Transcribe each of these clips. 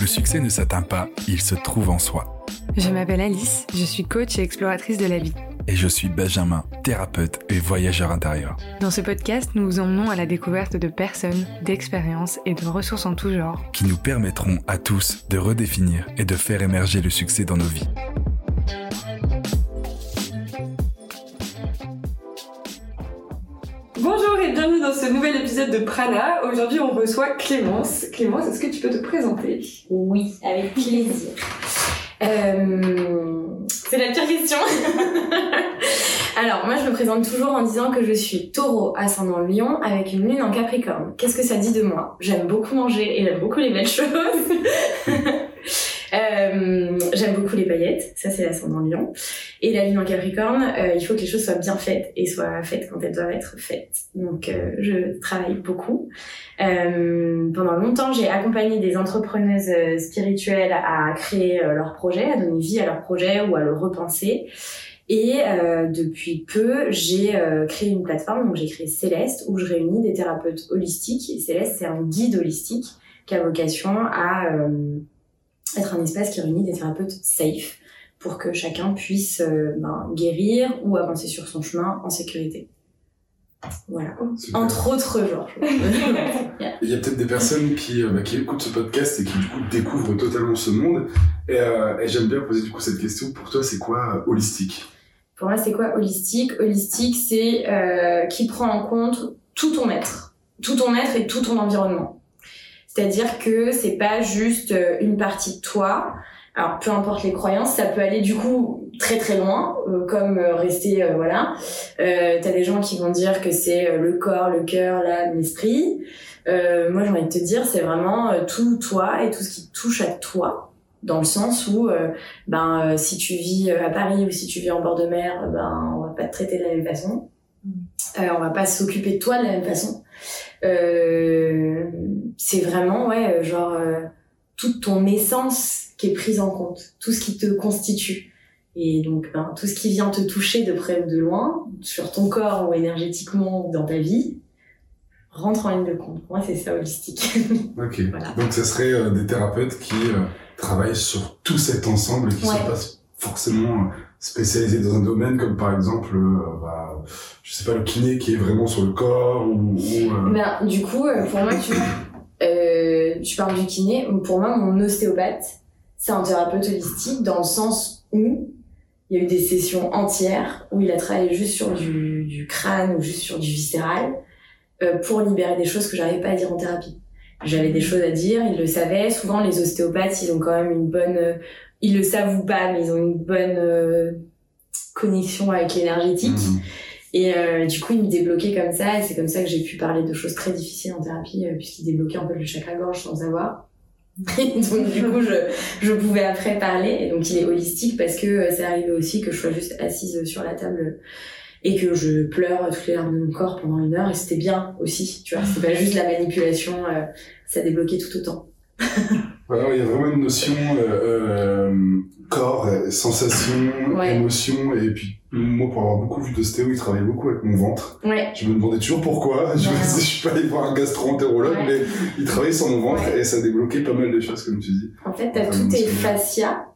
Le succès ne s'atteint pas, il se trouve en soi. Je m'appelle Alice, je suis coach et exploratrice de la vie. Et je suis Benjamin, thérapeute et voyageur intérieur. Dans ce podcast, nous vous emmenons à la découverte de personnes, d'expériences et de ressources en tout genre. Qui nous permettront à tous de redéfinir et de faire émerger le succès dans nos vies. Prana. Aujourd'hui, on reçoit Clémence. Clémence, est-ce que tu peux te présenter? Oui, avec plaisir. Euh, c'est la pire question. Alors, moi, je me présente toujours en disant que je suis taureau ascendant lion avec une lune en capricorne. Qu'est-ce que ça dit de moi? J'aime beaucoup manger et j'aime beaucoup les belles choses. Euh, j'aime beaucoup les paillettes, ça c'est l'ascendant lion. Et la lune en capricorne, euh, il faut que les choses soient bien faites et soient faites quand elles doivent être faites. Donc euh, je travaille beaucoup. pendant longtemps, j'ai accompagné des entrepreneuses spirituelles à créer leur projet, à donner vie à leur projet ou à le repenser. Et depuis peu, j'ai créé une plateforme, donc j'ai créé Céleste, où je réunis des thérapeutes holistiques. Céleste, c'est un guide holistique qui a vocation à être un espace qui réunit des thérapeutes safe pour que chacun puisse euh, ben, guérir ou avancer sur son chemin en sécurité. Voilà. Entre autres genres. Il y a peut-être des personnes qui, euh, bah, qui écoutent ce podcast et qui du coup découvrent totalement ce monde. Et, euh, et j'aime bien poser du coup cette question. Pour toi, c'est quoi holistique? Pour moi, c'est quoi holistique? Holistique, c'est euh, qui prend en compte tout ton être, tout ton être et tout ton environnement. C'est-à-dire que c'est pas juste euh, une partie de toi. Alors peu importe les croyances, ça peut aller du coup très très loin, euh, comme euh, rester voilà. Euh, T'as des gens qui vont dire que c'est le corps, le cœur, l'âme, l'esprit. moi j'ai envie de te dire c'est vraiment tout toi et tout ce qui touche à toi dans le sens où ben si tu vis à Paris ou si tu vis en bord de mer ben on va pas te traiter de la même façon mm. on va pas s'occuper de toi de la même façon euh, c'est vraiment ouais euh, genre euh, toute ton essence qui est prise en compte, tout ce qui te constitue. Et donc, ben, tout ce qui vient te toucher de près ou de loin, sur ton corps ou énergétiquement ou dans ta vie, rentre en ligne de compte. Moi, c'est ça holistique. Ok. Donc, ce serait des thérapeutes qui travaillent sur tout cet ensemble et qui ouais. se passent forcément spécialisé dans un domaine comme par exemple euh, bah, je sais pas le kiné qui est vraiment sur le corps ou, euh, ben, du coup euh, pour moi tu euh, tu parles du kiné pour moi mon ostéopathe c'est un thérapeute holistique dans le sens où il y a eu des sessions entières où il a travaillé juste sur du, du crâne ou juste sur du viscéral euh, pour libérer des choses que j'arrivais pas à dire en thérapie j'avais des choses à dire, il le savait. Souvent, les ostéopathes, ils ont quand même une bonne ils le savent ou pas, mais ils ont une bonne euh, connexion avec l'énergétique. Mhm. Et euh, du coup, ils me débloquaient comme ça, et c'est comme ça que j'ai pu parler de choses très difficiles en thérapie, euh, puisqu'ils débloquaient un peu le chakra-gorge sans savoir. donc du coup, je, je pouvais après parler, et donc il est holistique parce que ça arrivait aussi que je sois juste assise sur la table et que je pleure toutes les larmes de mon corps pendant une heure, et c'était bien aussi, tu vois, c'est pas juste la manipulation, ça débloquait tout autant. il y a vraiment une notion euh, euh corps, sensation, émotion, et puis moi pour avoir beaucoup vu d'ostéo, il travaillait beaucoup avec mon ventre. Ouais. Je me demandais toujours pourquoi. Je, je suis pas allé voir un gastro-entérologue, mais il travaillait sur mon ventre et ça débloquait pas mal de choses comme tu dis. En fait, t'as tous tes fascias.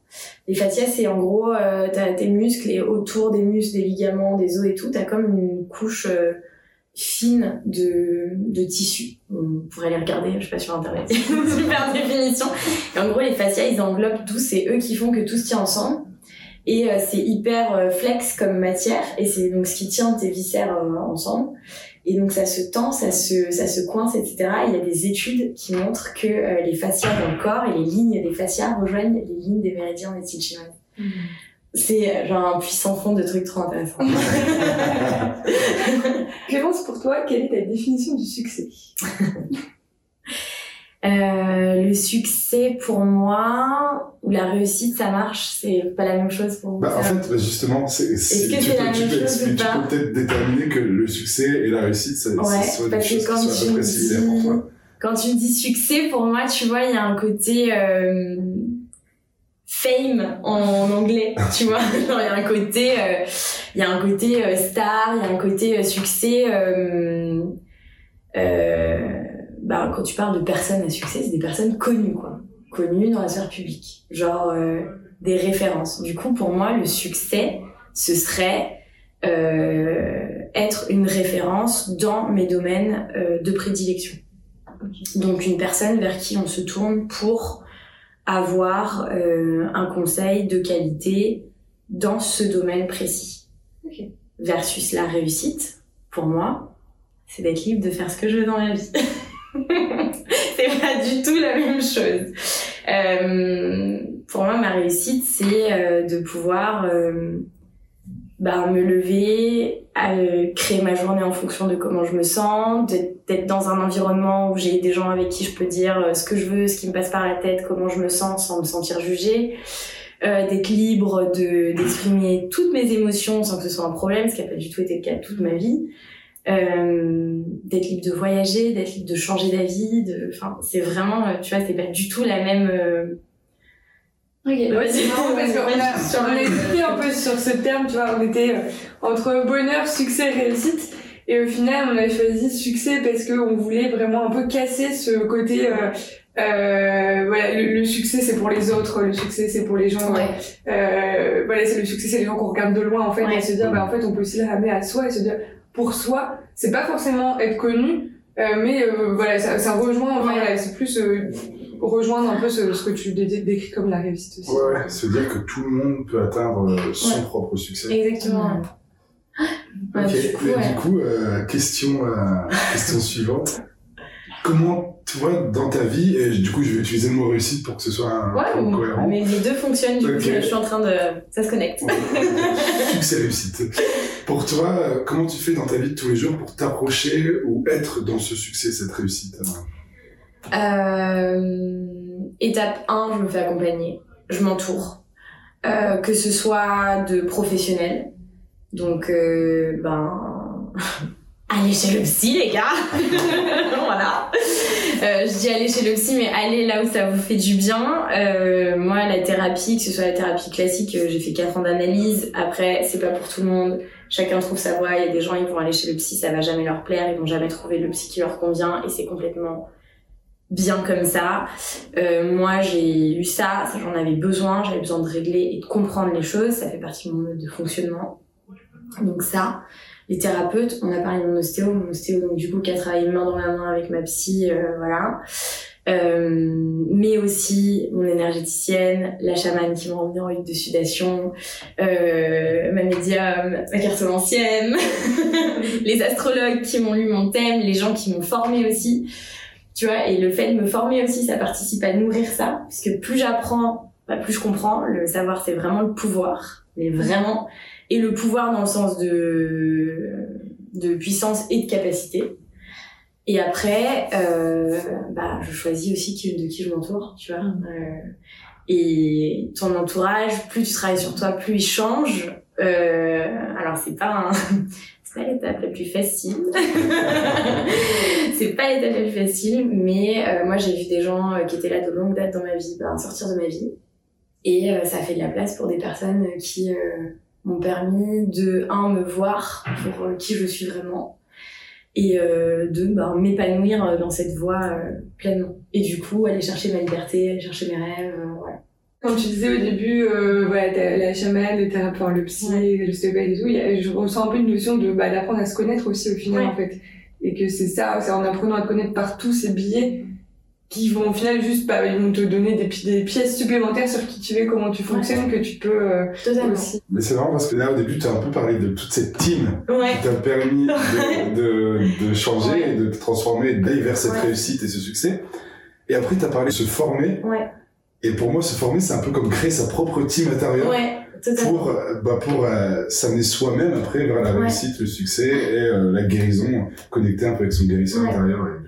Les fascias, c'est en gros, euh, t'as tes muscles et autour des muscles, des ligaments, des os et tout, t'as comme une couche euh, fine de, de tissu. On pourrait les regarder, je sais pas, sur internet. Super définition. Et en gros, les fascias, ils englobent tout, c'est eux qui font que tout se tient ensemble. Et euh, c'est hyper euh, flex comme matière, et c'est donc ce qui tient tes viscères euh, ensemble. Et donc ça se tend, ça se, ça se coince, etc. il y a des études qui montrent que les fascias dans le corps et les lignes des fascias rejoignent les lignes des méridiens des chinoises. Mmh. C'est genre un puissant fond de trucs trop intéressants. Clémence, pour toi, quelle est ta définition du succès? euh, le succès pour moi ou la réussite ça marche c'est pas la même chose pour moi bah, en fait bah, justement c'est est-ce que c'est la même chose tu peux peut-être déterminer que le succès et la réuite ça, ouais, soit des choses qui soient à peu près similaires pour toi quand tu dis succès pour moi tu vois il y a un côté euh, fame en anglais, tu vois. il y a un côté, euh, il y a un côté euh, star, il y a un côté euh, succès. Bah, quand tu parles de personnes à succès, c'est des personnes connues, quoi. connues dans la sphère publique, genre euh, des références. Du coup, pour moi, le succès, ce serait euh, être une référence dans mes domaines euh, de prédilection. Donc une personne vers qui on se tourne pour avoir euh, un conseil de qualité dans ce domaine précis. Versus la réussite, pour moi, c'est d'être libre de faire ce que je veux dans la vie. c'est pas du tout la même chose. Euh, pour moi, ma réussite, c'est euh, de pouvoir euh, bah, me lever, créer ma journée en fonction de comment je me sens, d'être dans un environnement où j'ai des gens avec qui je peux dire ce que je veux, ce qui me passe par la tête, comment je me sens sans me sentir jugée, d'être libre de d'exprimer toutes mes émotions sans que ce soit un problème, ce qui n'a pas du tout été le cas toute ma vie. Euh, d'être libre de voyager, d'être libre de changer d'avis, de, enfin, c'est vraiment, euh, tu vois, c'est pas du tout la même. euh, Ok, ouais, c'est marrant parce qu'on a, on a hésité un peu sur ce terme, tu vois, on était euh, entre bonheur, succès, réussite. Et au final, on a choisi succès parce qu'on voulait vraiment un peu casser ce côté, euh, euh, voilà, le, le succès c'est pour les autres, le succès c'est pour les gens, Ouais. euh, voilà, c'est le succès c'est les gens qu'on regarde de loin en fait, Ouais. et se dire, bah en fait on peut aussi le ramener à soi et se dire, pour soi, c'est pas forcément être connu, euh, mais euh, voilà, ça, ça rejoint, enfin, voilà, c'est plus euh, rejoindre un peu ce, ce que tu dé- décris comme la réussite aussi. Ouais, ouais, se dire que tout le monde peut atteindre euh, son Ouais. propre succès. Exactement. Ouais, Ok, du coup, du coup, euh, question, euh, question suivante. Comment, toi, dans ta vie, et du coup, je vais utiliser le mot réussite pour que ce soit un Ouais, peu cohérent. mais les deux fonctionnent, du coup, je suis en train de... Ça se connecte. Succès réussite. Pour toi, comment tu fais dans ta vie de tous les jours pour t'approcher ou être dans ce succès, cette réussite Euh, étape 1, je me fais accompagner. Je m'entoure. Euh, que ce soit de professionnels. Donc, euh, ben... allez chez le psy, les gars Voilà. Euh, je dis aller chez le psy, mais allez là où ça vous fait du bien. Euh, moi, la thérapie, que ce soit la thérapie classique, euh, j'ai fait 4 ans d'analyse. Après, c'est pas pour tout le monde. Chacun trouve sa voie. Il y a des gens, ils vont aller chez le psy, ça va jamais leur plaire. Ils vont jamais trouver le psy qui leur convient. Et c'est complètement bien comme ça. Euh, moi, j'ai eu ça j'en avais besoin, j'avais besoin de régler et de comprendre les choses, ça fait partie de mon mode de fonctionnement. Donc ça, les thérapeutes, on a parlé de mon ostéo, mon ostéo donc du coup qui a travaillé main dans la main avec ma psy, euh, voilà. Euh, mais aussi mon énergéticienne, la chamane qui m'a emmenée en huile de sudation, euh, ma médium, ma cartomancienne, les astrologues qui m'ont lu mon thème, les gens qui m'ont formé aussi. Tu vois, et le fait de me former aussi, ça participe à nourrir ça, puisque plus j'apprends, bah, plus je comprends. Le savoir, c'est vraiment le pouvoir, mais vraiment. Et le pouvoir dans le sens de, de puissance et de capacité. Et après, euh, bah, je choisis aussi de qui je m'entoure, tu vois. Euh, et ton entourage, plus tu travailles sur toi, plus il change. Euh, alors c'est pas c'est pas l'étape la plus facile. c'est pas l'étape la plus facile, mais euh, moi j'ai vu des gens euh, qui étaient là de longue date dans ma vie, ben, sortir de ma vie. Et ça fait de la place pour des personnes qui m'ont permis de, un, me voir pour euh, qui je suis vraiment, et euh, de ben, m'épanouir euh, dans cette voie euh, pleinement. Et du coup, aller chercher ma liberté, aller chercher mes rêves, euh, voilà. Comme tu disais au début, voilà, la chamane, le thérapeute, le psy, le et tout, a- je ressens un peu une notion de bah, d'apprendre à se connaître aussi au final Ouais. en fait. Et que c'est ça, c'est en apprenant à te connaître par tous ces billets qui vont au final juste, bah, ils vont te donner des, pi- des pièces supplémentaires sur qui tu es, comment tu fonctionnes, que tu peux euh, Totalement. aussi. Mais c'est marrant parce que là, au début, tu as un peu parlé de toute cette team Ouais. qui t'a permis de, de, de changer Ouais. et de te transformer d'aller vers cette Ouais. réussite et ce succès. Et après, tu as parlé de se former. Ouais. Et pour moi, se former, c'est un peu comme créer sa propre team intérieure. Pour euh, bah pour euh, s'amener soi-même après vers la Ouais. réussite, le succès et euh, la guérison, connecter un peu avec son guérisseur Ouais. intérieur et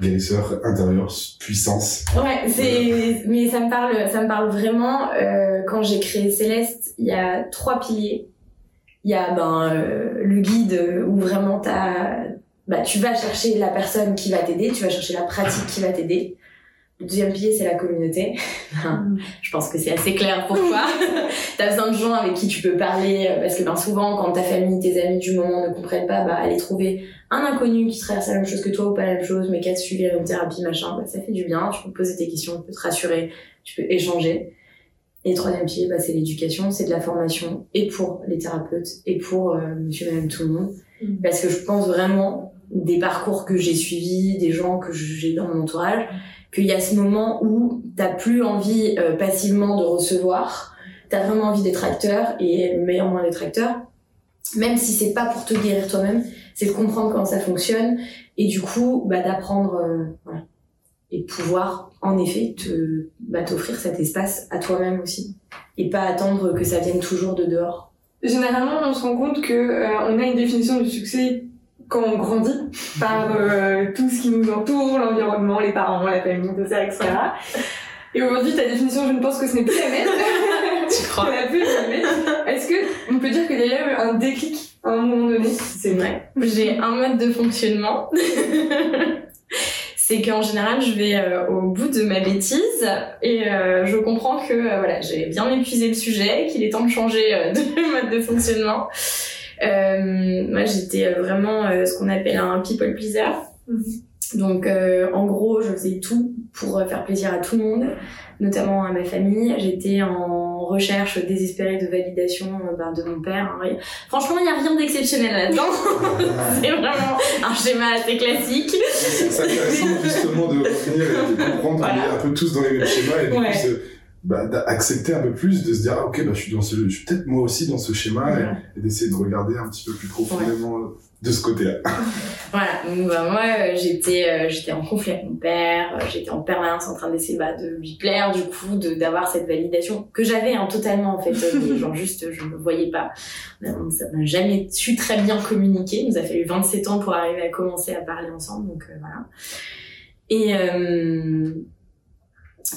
guérisseur intérieur puissance. Ouais, c'est, mais ça me parle, ça me parle vraiment. Euh, quand j'ai créé Céleste, il y a trois piliers. Il y a ben euh, le guide où vraiment t'as, bah tu vas chercher la personne qui va t'aider, tu vas chercher la pratique qui va t'aider. Le deuxième pilier, c'est la communauté. je pense que c'est assez clair pourquoi. T'as besoin de gens avec qui tu peux parler, euh, parce que ben, souvent, quand ta famille, tes amis du moment ne comprennent pas, bah, aller trouver un inconnu qui traverse la même chose que toi ou pas la même chose, mais qui a suivi une thérapie, machin, bah, ça fait du bien. Tu peux poser tes questions, tu peux te rassurer, tu peux échanger. Et troisième pilier, bah, c'est l'éducation, c'est de la formation, et pour les thérapeutes, et pour euh, monsieur, madame, tout le monde. Mm. Parce que je pense vraiment des parcours que j'ai suivis, des gens que j'ai dans mon entourage, qu'il y a ce moment où t'as plus envie euh, passivement de recevoir, t'as vraiment envie d'être acteur et le meilleur moyen d'être acteur, même si c'est pas pour te guérir toi-même, c'est de comprendre comment ça fonctionne et du coup bah, d'apprendre euh, et pouvoir en effet te bah, t'offrir cet espace à toi-même aussi et pas attendre que ça vienne toujours de dehors. Généralement, on se rend compte que euh, on a une définition du succès quand on grandit par euh, tout ce qui nous entoure, l'environnement, les parents, la famille, tout ça, etc. Et aujourd'hui, ta définition, je ne pense que ce n'est plus la même. tu crois? Est-ce que on peut dire qu'il y a eu un déclic à un moment donné? C'est vrai. J'ai un mode de fonctionnement. c'est qu'en général, je vais euh, au bout de ma bêtise et euh, je comprends que voilà, j'ai bien épuisé le sujet, qu'il est temps de changer de mode de fonctionnement. Euh, moi, j'étais euh, vraiment euh, ce qu'on appelle un people pleaser. Mhm. Donc, en gros, je faisais tout pour faire plaisir à tout le monde, notamment à ma famille. J'étais en recherche désespérée de validation ben, de mon père. Hein. Franchement, il n'y a rien d'exceptionnel là-dedans. c'est vraiment un schéma assez classique. C'est intéressant justement de revenir et de comprendre qu'on est un peu tous dans les mêmes schémas et du coup, bah, d'accepter un peu plus, de se dire, ah, ok, bah, je suis dans ce, je suis peut-être moi aussi dans ce schéma et, d'essayer de regarder un petit peu plus profondément de ce côté-là. voilà. Donc, bah, moi, euh, j'étais, euh, j'étais en conflit avec mon père, euh, j'étais en permanence en train d'essayer, bah, de lui plaire, du coup, de, d'avoir cette validation que j'avais, hein, totalement, en fait. genre, juste, je ne voyais pas. Ça n'a jamais su très bien communiquer. Il nous a fallu 27 ans pour arriver à commencer à parler ensemble, donc, voilà. Et, euh,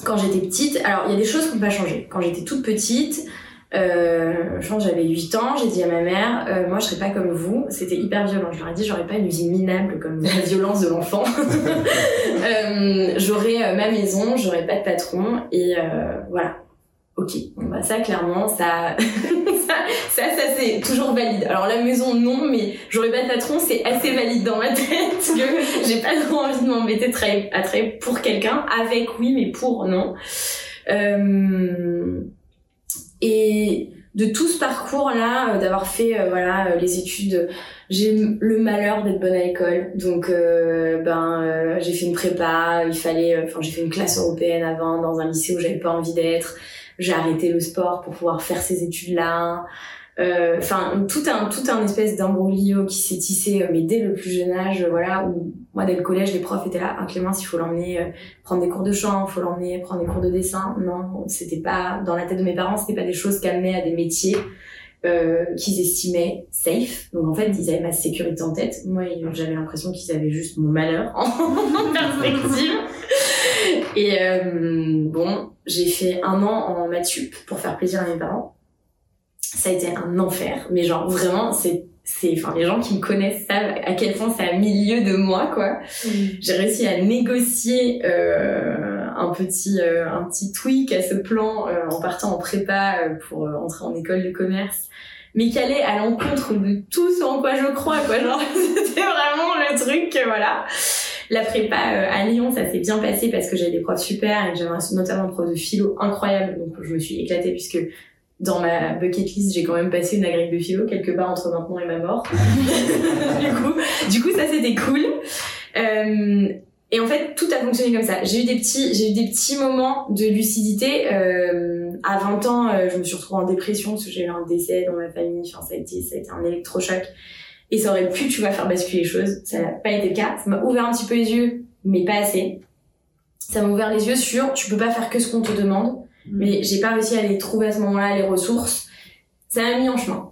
quand j'étais petite, alors il y a des choses qui n'ont pas changé. Quand j'étais toute petite, euh, je pense j'avais 8 ans, j'ai dit à ma mère, euh, moi je serais pas comme vous, c'était hyper violent. Je leur ai dit, j'aurais pas une usine minable comme la violence de l'enfant. euh, j'aurais ma maison, j'aurais pas de patron, et voilà. Ok, bah ça clairement, ça, ça, ça, c'est toujours valide. Alors la maison non, mais j'aurais pas de patron, c'est assez valide dans ma tête que j'ai pas trop envie de m'embêter à très pour quelqu'un. Avec oui, mais pour non. Euh, et de tout ce parcours là, euh, d'avoir fait euh, voilà les études, j'ai le malheur d'être bonne à l'école. Donc ben j'ai fait une prépa, il fallait, enfin j'ai fait une classe européenne avant dans un lycée où j'avais pas envie d'être j'ai arrêté le sport pour pouvoir faire ces études-là. Euh, enfin, tout un tout un espèce d'imbroglio qui s'est tissé, euh, mais dès le plus jeune âge, voilà, où moi dès le collège, les profs étaient là, ah, Clémence, il faut l'emmener euh, prendre des cours de chant, il faut l'emmener prendre des cours de dessin. Non, c'était pas dans la tête de mes parents, c'était pas des choses qui amenaient à des métiers euh, qu'ils estimaient safe. Donc en fait, ils avaient ma sécurité en tête. Moi, j'avais l'impression qu'ils avaient juste mon malheur en perspective. Et euh, bon, j'ai fait un an en maths pour faire plaisir à mes parents. Ça a été un enfer, mais genre vraiment, c'est c'est enfin les gens qui me connaissent savent à quel point ça a mis lieu de moi quoi. Mm. J'ai réussi à négocier euh, un petit euh, un petit tweak à ce plan euh, en partant en prépa euh, pour entrer en école de commerce mais qui allait à l'encontre de tout ce en quoi je crois quoi genre c'était vraiment le truc voilà la prépa euh, à Lyon, ça s'est bien passé parce que j'avais des profs super et j'avais notamment un prof de philo incroyable, donc je me suis éclatée puisque dans ma bucket list, j'ai quand même passé une agrégate de philo quelque part entre maintenant et ma mort. du coup, du coup, ça c'était cool. Euh, et en fait, tout a fonctionné comme ça. J'ai eu des petits, j'ai eu des petits moments de lucidité. Euh, à 20 ans, euh, je me suis retrouvée en dépression parce que j'ai eu un décès dans ma famille. Enfin, ça a été, ça a été un électrochoc. Et ça aurait pu, tu vas faire basculer les choses. Ça n'a pas été le cas. Ça m'a ouvert un petit peu les yeux, mais pas assez. Ça m'a ouvert les yeux sur, tu peux pas faire que ce qu'on te demande. Mm. Mais j'ai pas réussi à aller trouver à ce moment-là les ressources. Ça m'a mis en chemin.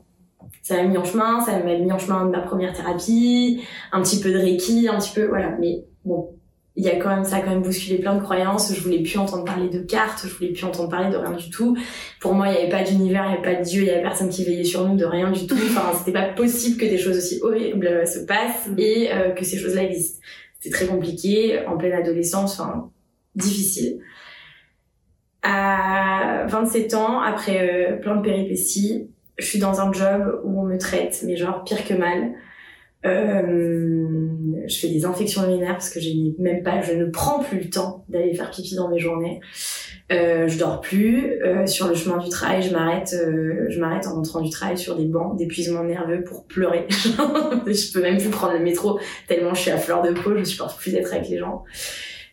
Ça m'a mis en chemin, ça m'a mis en chemin de ma première thérapie, un petit peu de Reiki, un petit peu, voilà. Mais bon, il y a quand même ça a quand même bousculé plein de croyances. Je voulais plus entendre parler de cartes je voulais plus entendre parler de rien du tout. Pour moi il y avait pas d'univers il y avait pas de dieu il y avait personne qui veillait sur nous de rien du tout. Enfin c'était pas possible que des choses aussi horribles euh, se passent et euh, que ces choses-là existent. C'était très compliqué en pleine adolescence enfin difficile. À 27 ans, après euh, plein de péripéties, je suis dans un job où on me traite, mais genre pire que mal. Euh, je fais des infections urinaires parce que j'ai même pas, je ne prends plus le temps d'aller faire pipi dans mes journées. Euh, je dors plus. Euh, sur le chemin du travail, je m'arrête, euh, je m'arrête en rentrant du travail sur des bancs d'épuisement nerveux pour pleurer. je peux même plus prendre le métro tellement je suis à fleur de peau, je supporte plus d'être avec les gens.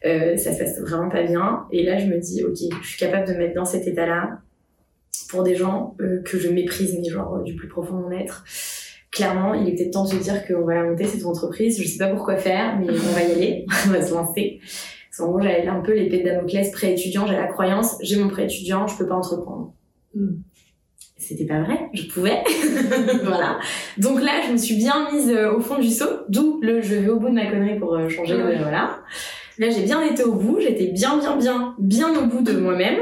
Euh, ça se passe vraiment pas bien. Et là, je me dis, ok, je suis capable de me mettre dans cet état-là pour des gens euh, que je méprise, mais genre du plus profond de mon être clairement, il est peut-être temps de se dire qu'on va la monter, cette entreprise. Je sais pas pourquoi faire, mais on va y aller, on va se lancer. En gros, j'avais un peu l'épée de Damoclès pré-étudiant, j'ai la croyance, j'ai mon pré-étudiant, je peux pas entreprendre. Hmm. C'était pas vrai, je pouvais. voilà. Donc là, je me suis bien mise euh, au fond du seau, d'où le je vais au bout de ma connerie pour euh, changer. Voilà. Là, j'ai bien été au bout, j'étais bien, bien, bien, bien au bout de moi-même.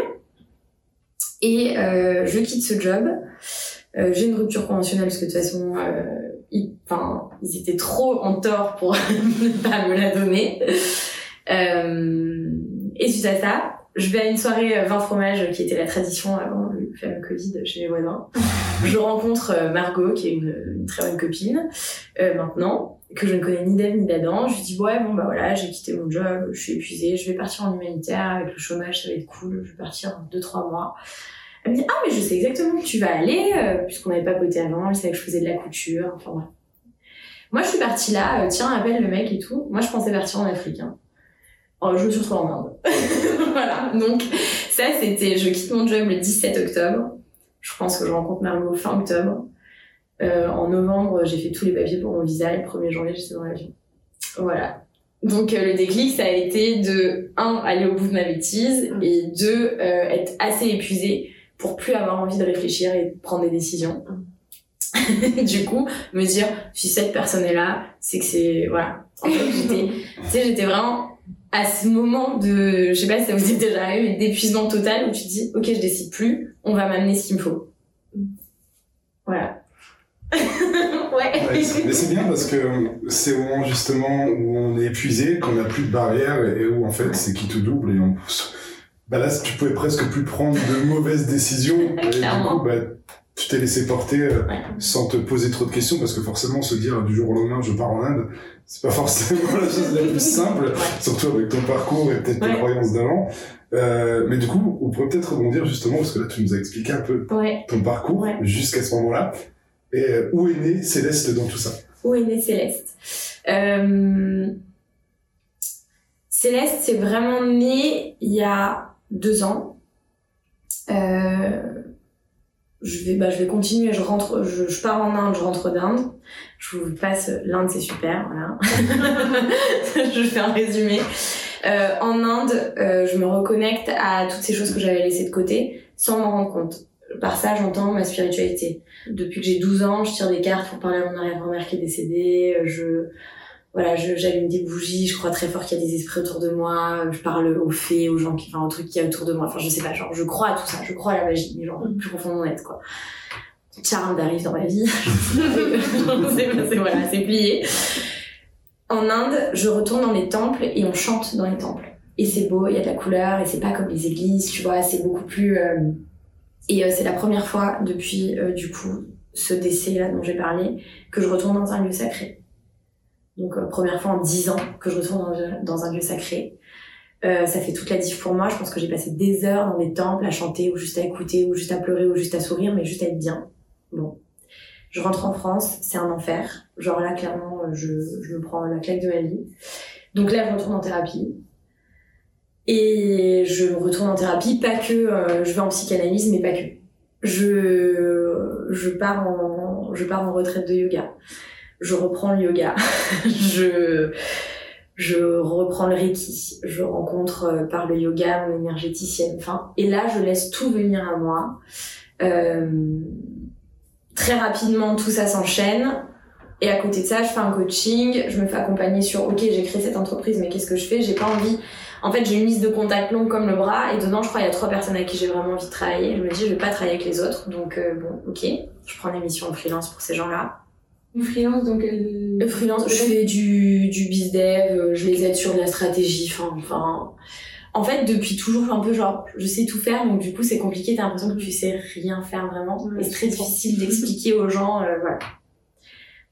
Et euh, je quitte ce job. Euh, j'ai une rupture conventionnelle parce que de toute façon, euh, ils, enfin, ils étaient trop en tort pour ne pas me la donner. Euh, et suite à ça, je vais à une soirée vin fromage qui était la tradition avant le fameux Covid chez les voisins. Je rencontre Margot, qui est une, une très bonne copine, euh, maintenant, que je ne connais ni d'elle ni d'Adam. Je lui dis, ouais, bon, bah voilà, j'ai quitté mon job, je suis épuisée, je vais partir en humanitaire, avec le chômage, ça va être cool, je vais partir en 2-3 mois. Elle me dit, ah, mais je sais exactement où tu vas aller, euh, puisqu'on avait pas poté avant, elle savait que je faisais de la couture, enfin voilà. Moi, je suis partie là, euh, tiens, appelle le mec et tout. Moi, je pensais partir en Afrique. Hein. Oh, je me suis retrouvée en Inde. voilà. Donc, ça, c'était, je quitte mon job le 17 octobre. Je pense que je rencontre Margot fin octobre. Euh, en novembre, j'ai fait tous les papiers pour mon visa. Le 1er janvier, j'étais dans l'avion. Voilà. Donc le déclic, ça a été de un aller au bout de ma bêtise et deux être assez épuisée pour plus avoir envie de réfléchir et de prendre des décisions. du coup, me dire si cette personne est là, c'est que c'est voilà. En fait, j'étais, tu sais, j'étais vraiment à ce moment de, je sais pas si ça vous est déjà arrivé, d'épuisement total où tu te dis, ok, je décide plus, on va m'amener ce qu'il me faut. Voilà. ouais. Mais c'est bien parce que c'est au moment justement où on est épuisé, qu'on n'a plus de barrières et où en fait c'est qui te double et on pousse bah là, tu pouvais presque plus prendre de mauvaises décisions. et du coup, bah, tu t'es laissé porter euh, sans te poser trop de questions parce que forcément se dire du jour au lendemain je pars en Inde c'est pas forcément la chose la plus simple. Surtout avec ton parcours et peut-être tes croyances d'avant. Euh, mais du coup on pourrait peut-être rebondir justement parce que là tu nous as expliqué un peu ton parcours jusqu'à ce moment-là. Et euh, où est né Céleste dans tout ça? Où est né Céleste? Céleste c'est vraiment né il y a deux ans. Euh, je vais, bah, je vais continuer. Je rentre, je, je pars en Inde, je rentre d'Inde. Je vous passe l'Inde, c'est super, voilà. je fais un résumé. Euh, en Inde, euh, je me reconnecte à toutes ces choses que j'avais laissées de côté, sans m'en rendre compte. Par ça, j'entends ma spiritualité. Depuis que j'ai 12 ans, je tire des cartes pour parler à mon arrière-grand-mère qui est décédée. Je voilà, j'allume des bougies, je crois très fort qu'il y a des esprits autour de moi, je parle aux fées, aux gens qui, enfin, aux trucs qu'il y a autour de moi, enfin, je sais pas, genre, je crois à tout ça, je crois à la magie, mais genre, plus profondément net, quoi. Charme arrive dans ma vie. c'est, voilà, c'est plié. En Inde, je retourne dans les temples et on chante dans les temples. Et c'est beau, il y a de la couleur, et c'est pas comme les églises, tu vois, c'est beaucoup plus, euh, et euh, c'est la première fois depuis, euh, du coup, ce décès là dont j'ai parlé, que je retourne dans un lieu sacré donc euh, première fois en dix ans que je retourne dans, un lieu sacré. Euh, ça fait toute la diff pour moi. Je pense que j'ai passé des heures dans des temples à chanter ou juste à écouter ou juste à pleurer ou juste à sourire, mais juste à être bien. Bon. Je rentre en France, c'est un enfer. Genre là, clairement, je, je me prends la claque de ma vie. Donc là, je retourne en thérapie. Et je retourne en thérapie, pas que euh, je vais en psychanalyse, mais pas que. Je, je pars en, je pars en retraite de yoga je reprends le yoga, je, je reprends le reiki, je rencontre euh, par le yoga mon énergéticienne, enfin, et là je laisse tout venir à moi. Euh, très rapidement tout ça s'enchaîne. Et à côté de ça, je fais un coaching, je me fais accompagner sur OK, j'ai créé cette entreprise, mais qu'est-ce que je fais? J'ai pas envie. En fait, j'ai une liste de contacts longue comme le bras, et dedans, je crois, il y a trois personnes avec qui j'ai vraiment envie de travailler. Je me dis, je vais pas travailler avec les autres, donc euh, bon, ok, je prends des missions en freelance pour ces gens-là. Une freelance, donc elle... freelance, je fais du, du biz dev, euh, je les aide sur de la stratégie, enfin, enfin en fait, depuis toujours, un peu genre, je sais tout faire, donc du coup, c'est compliqué, t'as l'impression que tu sais rien faire vraiment. et c'est très difficile d'expliquer aux gens, euh, voilà.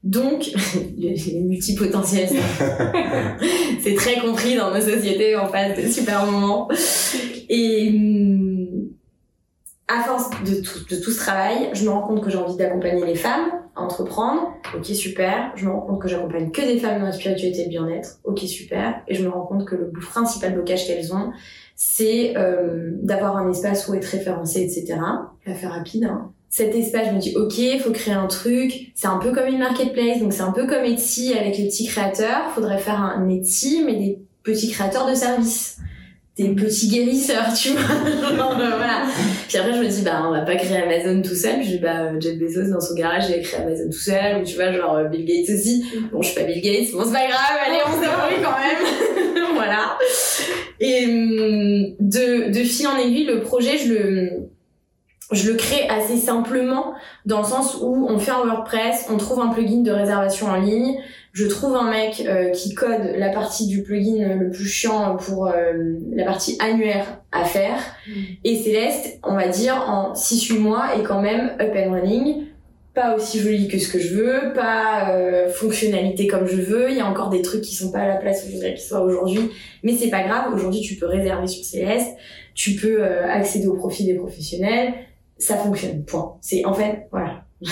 Donc, les, multipotentiels, c'est très compris dans nos sociétés, on passe de super moments. Et hum, à force de tout, de tout ce travail, je me rends compte que j'ai envie d'accompagner les femmes à entreprendre. Ok, super. Je me rends compte que j'accompagne que des femmes dans la spiritualité et le bien-être. Ok, super. Et je me rends compte que le principal blocage qu'elles ont, c'est euh, d'avoir un espace où être référencé, etc. La faire rapide. Hein. Cet espace, je me dis, ok, faut créer un truc. C'est un peu comme une marketplace, donc c'est un peu comme Etsy avec les petits créateurs. Faudrait faire un Etsy, mais des petits créateurs de services des petits guérisseurs, tu vois. voilà. Puis après, je me dis, bah, on va pas créer Amazon tout seul. Je dis, bah, Jeff Bezos, dans son garage, il a créé Amazon tout seul. Ou tu vois, genre, Bill Gates aussi. Bon, je suis pas Bill Gates. Bon, c'est pas grave. Allez, on s'est quand même. voilà. Et, hum, de, de fil en aiguille, le projet, je le, je le crée assez simplement dans le sens où on fait un WordPress, on trouve un plugin de réservation en ligne, je trouve un mec euh, qui code la partie du plugin le plus chiant pour euh, la partie annuaire à faire. Mm. et Céleste, on va dire en 6-8 mois est quand même up and running. Pas aussi joli que ce que je veux, pas euh, fonctionnalité comme je veux, il y a encore des trucs qui sont pas à la place où je voudrais qu'ils soient aujourd'hui, mais c'est pas grave, aujourd'hui tu peux réserver sur Céleste, tu peux accéder au profit des professionnels, ça fonctionne, point. C'est en fait, voilà.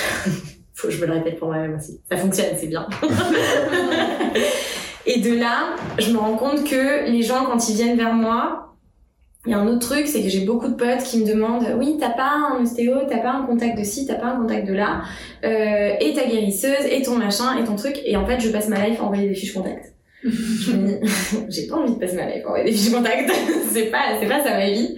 Faut que je me le répète pour moi-même aussi. Ça fonctionne, c'est bien. et de là, je me rends compte que les gens, quand ils viennent vers moi, il y a un autre truc, c'est que j'ai beaucoup de potes qui me demandent oui, t'as pas un ostéo, t'as pas un contact de ci, t'as pas un contact de là, euh, et ta guérisseuse, et ton machin, et ton truc. Et en fait, je passe ma life à envoyer des fiches contact. je me dis, j'ai pas envie de passer ma life à envoyer des fiches contact. c'est pas, c'est pas ça ma vie.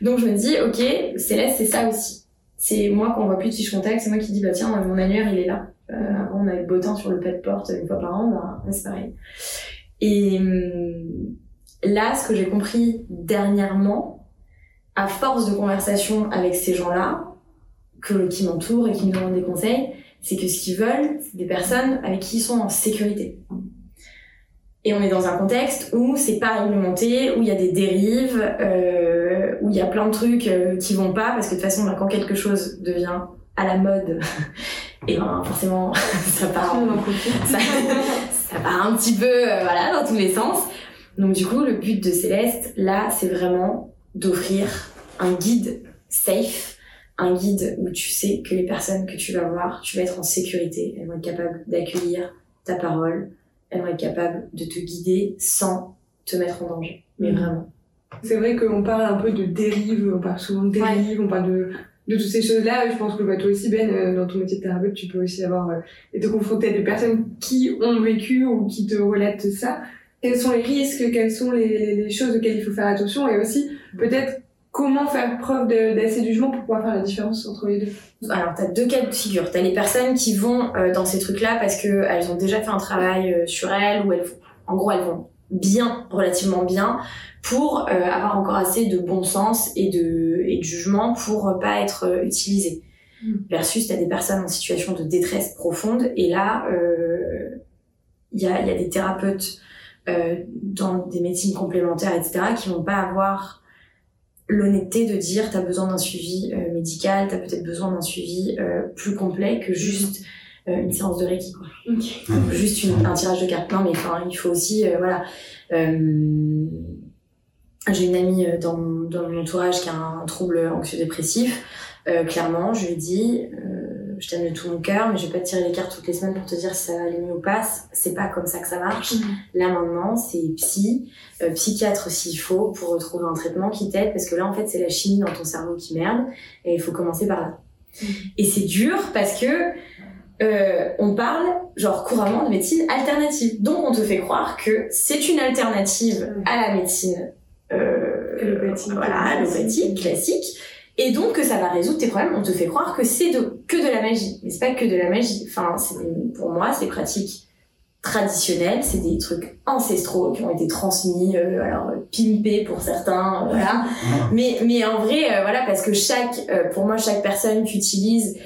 Donc je me dis, ok, Céleste, c'est ça aussi. C'est moi quand on voit plus de fiches contact, c'est moi qui dis, bah tiens, mon annuaire, il est là. Euh, avant, on avait beau temps sur le pet porte une fois par an, bah, c'est pareil. Et hum, là, ce que j'ai compris dernièrement, à force de conversation avec ces gens-là, qui m'entourent et qui me demandent des conseils, c'est que ce qu'ils veulent, c'est des personnes avec qui ils sont en sécurité. Et on est dans un contexte où c'est pas réglementé, où il y a des dérives, euh, où il y a plein de trucs euh, qui vont pas, parce que de toute façon, quand quelque chose devient à la mode, et ben forcément, ça part, ça, ça, part un petit peu, euh, voilà, dans tous les sens. Donc du coup, le but de Céleste, là, c'est vraiment d'offrir un guide safe, un guide où tu sais que les personnes que tu vas voir, tu vas être en sécurité, elles vont être capables d'accueillir ta parole, elle va être capable de te guider sans te mettre en danger. Mais mm. vraiment. C'est vrai qu'on parle un peu de dérive, on parle souvent de dérive, on parle de, de toutes ces choses-là. Je pense que bah, toi aussi, Ben, euh, dans ton métier de thérapeute, tu peux aussi avoir euh, et te confronter à des personnes qui ont vécu ou qui te relatent ça. Quels sont les risques, quelles sont les, les choses auxquelles il faut faire attention? Et aussi peut-être comment faire preuve d'assez jugement pour pouvoir faire la différence entre les deux? Alors, tu as deux cas de figure. Tu as les personnes qui vont euh, dans ces trucs-là parce qu'elles ont déjà fait un travail euh, sur elles ou elles, en gros, elles vont bien, relativement bien, pour euh, avoir encore assez de bon sens et de, et de jugement pour pas être utilisées. Mm. Versus, tu as des personnes en situation de détresse profonde et là, il y a, y, a, des thérapeutes dans des médecines complémentaires, etc., qui vont pas avoir l'honnêteté de dire t'as besoin d'un suivi euh, médical, t'as peut-être besoin d'un suivi euh, plus complet que juste euh, une séance de Reiki quoi. Juste une, un tirage de cartes. Non mais enfin il faut aussi voilà. J'ai une amie dans, dans mon entourage qui a un trouble anxio-dépressif. clairement, je lui dis je t'aime de tout mon cœur, mais je vais pas te tirer les cartes toutes les semaines pour te dire si ça va aller mieux ou pas. C'est pas comme ça que ça marche. Mhm. Là maintenant, c'est psy, euh, psychiatre s'il faut, pour retrouver un traitement qui t'aide, parce que là en fait c'est la chimie dans ton cerveau qui merde, et il faut commencer par là. Mhm. Et c'est dur parce que euh, on parle genre couramment de médecine alternative, donc on te fait croire que c'est une alternative mhm. à la médecine euh, voilà, allopathique, classique et donc que ça va résoudre tes problèmes. On te fait croire que c'est de, que de la magie, mais c'est pas que de la magie. Enfin, pour moi, c'est pratiques traditionnelles, c'est des trucs ancestraux qui ont été transmis, euh, alors pimpés pour certains, euh, voilà. mais mais en vrai, euh, voilà, parce que chaque, pour moi, chaque personne qui utilise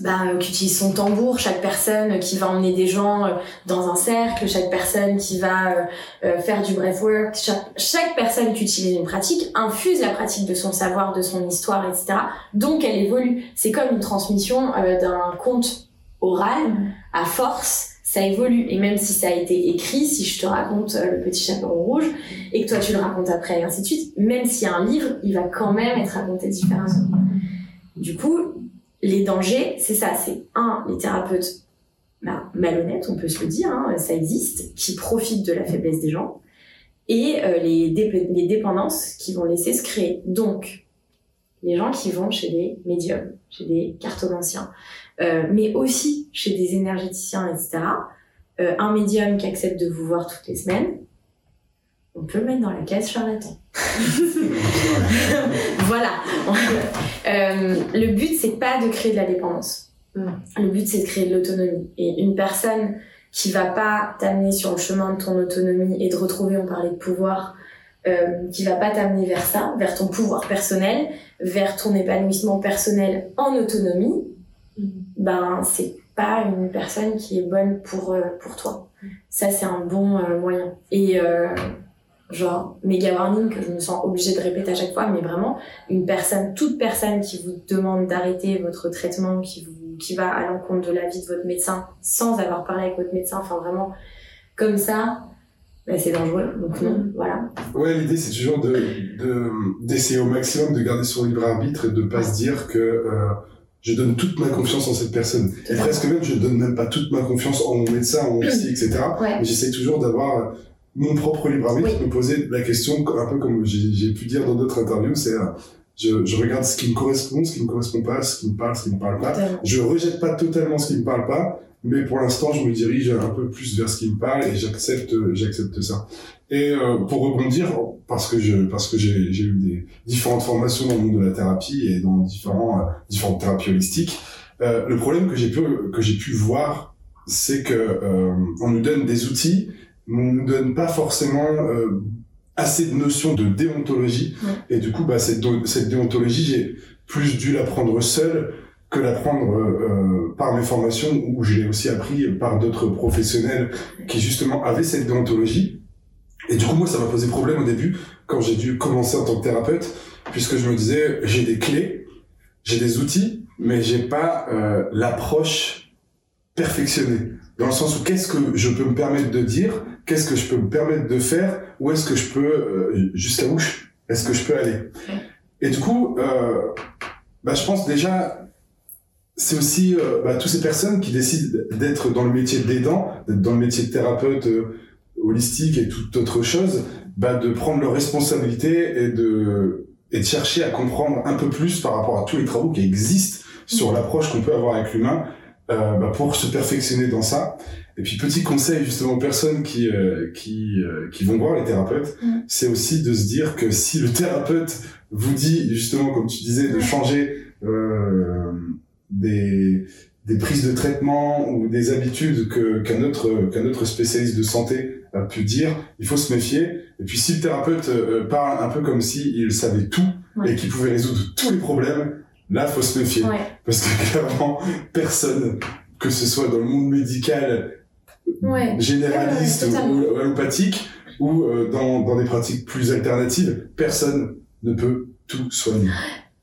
bah, euh, qui utilise son tambour, chaque personne qui va emmener des gens euh, dans un cercle, chaque personne qui va euh, faire du breathwork, chaque, chaque personne qui utilise une pratique infuse la pratique de son savoir, de son histoire, etc. Donc elle évolue. C'est comme une transmission d'un conte oral à force ça évolue. Et même si ça a été écrit, si je te raconte le petit chaperon rouge et que toi tu le racontes après et ainsi de suite, même s'il y a un livre, il va quand même être raconté différemment. Du coup, les dangers, c'est ça, c'est un, les thérapeutes bah, malhonnêtes, on peut se le dire, hein, ça existe, qui profitent de la faiblesse des gens, et euh, les, les dépendances qui vont laisser se créer. Donc, les gens qui vont chez des médiums, chez des cartomanciens, euh, mais aussi chez des énergéticiens, etc. Euh, un médium qui accepte de vous voir toutes les semaines, on peut le mettre dans la case charlatan. voilà. Euh, le but, c'est pas de créer de la dépendance. Mm. Le but, c'est de créer de l'autonomie. Et une personne qui va pas t'amener sur le chemin de ton autonomie et de retrouver, on parlait de pouvoir, euh, qui va pas t'amener vers ça, vers ton pouvoir personnel, vers ton épanouissement personnel en autonomie, mm. ben c'est pas une personne qui est bonne pour euh, pour toi. Mm. Ça c'est un bon euh, moyen. Et genre méga warning que je me sens obligée de répéter à chaque fois, mais vraiment une personne, toute personne qui vous demande d'arrêter votre traitement, qui vous, qui va à l'encontre de l'avis de votre médecin sans avoir parlé avec votre médecin, enfin vraiment comme ça, bah, c'est dangereux. Donc non, mm. voilà. Ouais, l'idée c'est toujours de, de, d'essayer au maximum de garder son libre arbitre et de pas se dire que euh, je donne toute ma confiance en cette personne. Et presque même, je donne même pas toute ma confiance en mon médecin, en mon psy, etc. Mais j'essaie toujours d'avoir mon propre libre arbitre, me poser la question un peu comme j'ai pu dire dans d'autres interviews, c'est euh, je, je, regarde ce qui me correspond, ce qui me correspond pas, ce qui me parle, ce qui me parle pas. Je rejette pas totalement ce qui me parle pas, mais pour l'instant, je me dirige un peu plus vers ce qui me parle et j'accepte, j'accepte ça. Et euh, pour rebondir, parce que je, parce que j'ai, eu des différentes formations dans le monde de la thérapie et dans différents, euh, différentes thérapies holistiques, euh, le problème que j'ai pu, que j'ai pu voir, c'est que on nous donne des outils on nous donne pas forcément euh, assez de notions de déontologie. Et du coup, bah, cette, cette déontologie, j'ai plus dû l'apprendre seul que l'apprendre euh, euh, par mes formations où je l'ai aussi appris par d'autres professionnels qui justement avaient cette déontologie. Et du coup, moi, ça m'a posé problème au début quand j'ai dû commencer en tant que thérapeute, puisque je me disais, j'ai des clés, j'ai des outils, mais j'ai pas l'approche perfectionnée. Dans le sens où qu'est-ce que je peux me permettre de dire qu'est-ce que je peux me permettre de faire Où est-ce que je peux, euh, jusqu'à où est-ce que je peux aller Et du coup, euh, bah, je pense déjà, c'est aussi euh, bah, toutes ces personnes qui décident d'être dans le métier d'aidant, d'être dans le métier de thérapeute euh, holistique et toute autre chose, bah, de prendre leurs responsabilités et de, et de chercher à comprendre un peu plus par rapport à tous les travaux qui existent sur l'approche qu'on peut avoir avec l'humain euh, bah, pour se perfectionner dans ça. Et puis petit conseil justement aux personnes qui euh, qui euh, qui vont voir les thérapeutes, mm. c'est aussi de se dire que si le thérapeute vous dit justement comme tu disais de changer des des prises de traitement ou des habitudes que qu'un autre qu'un autre spécialiste de santé a pu dire, il faut se méfier. Et puis si le thérapeute parle un peu comme si il savait tout et qu'il pouvait résoudre tous les problèmes, là faut se méfier parce que clairement personne que ce soit dans le monde médical généraliste ou allopathique ou euh, dans, dans des pratiques plus alternatives personne ne peut tout soigner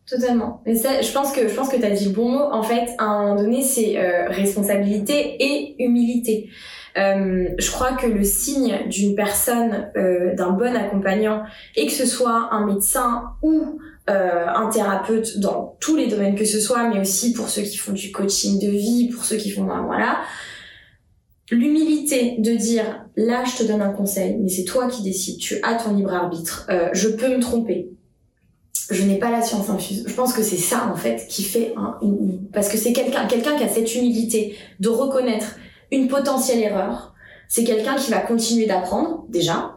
Totalement. Mais ça, je pense que je pense que t'as dit le bon mot. En fait, à un moment donné, c'est euh, responsabilité et humilité. Euh, je crois que le signe d'une personne, euh, d'un bon accompagnant, et que ce soit un médecin ou euh, un thérapeute dans tous les domaines que ce soit, mais aussi pour ceux qui font du coaching de vie, pour ceux qui font voilà, l'humilité de dire là je te donne un conseil, mais c'est toi qui décides, tu as ton libre arbitre, euh, je peux me tromper. Je n'ai pas la science infuse. Je pense que c'est ça en fait qui fait un, parce que c'est quelqu'un quelqu'un qui a cette humilité de reconnaître une potentielle erreur, c'est quelqu'un qui va continuer d'apprendre, déjà.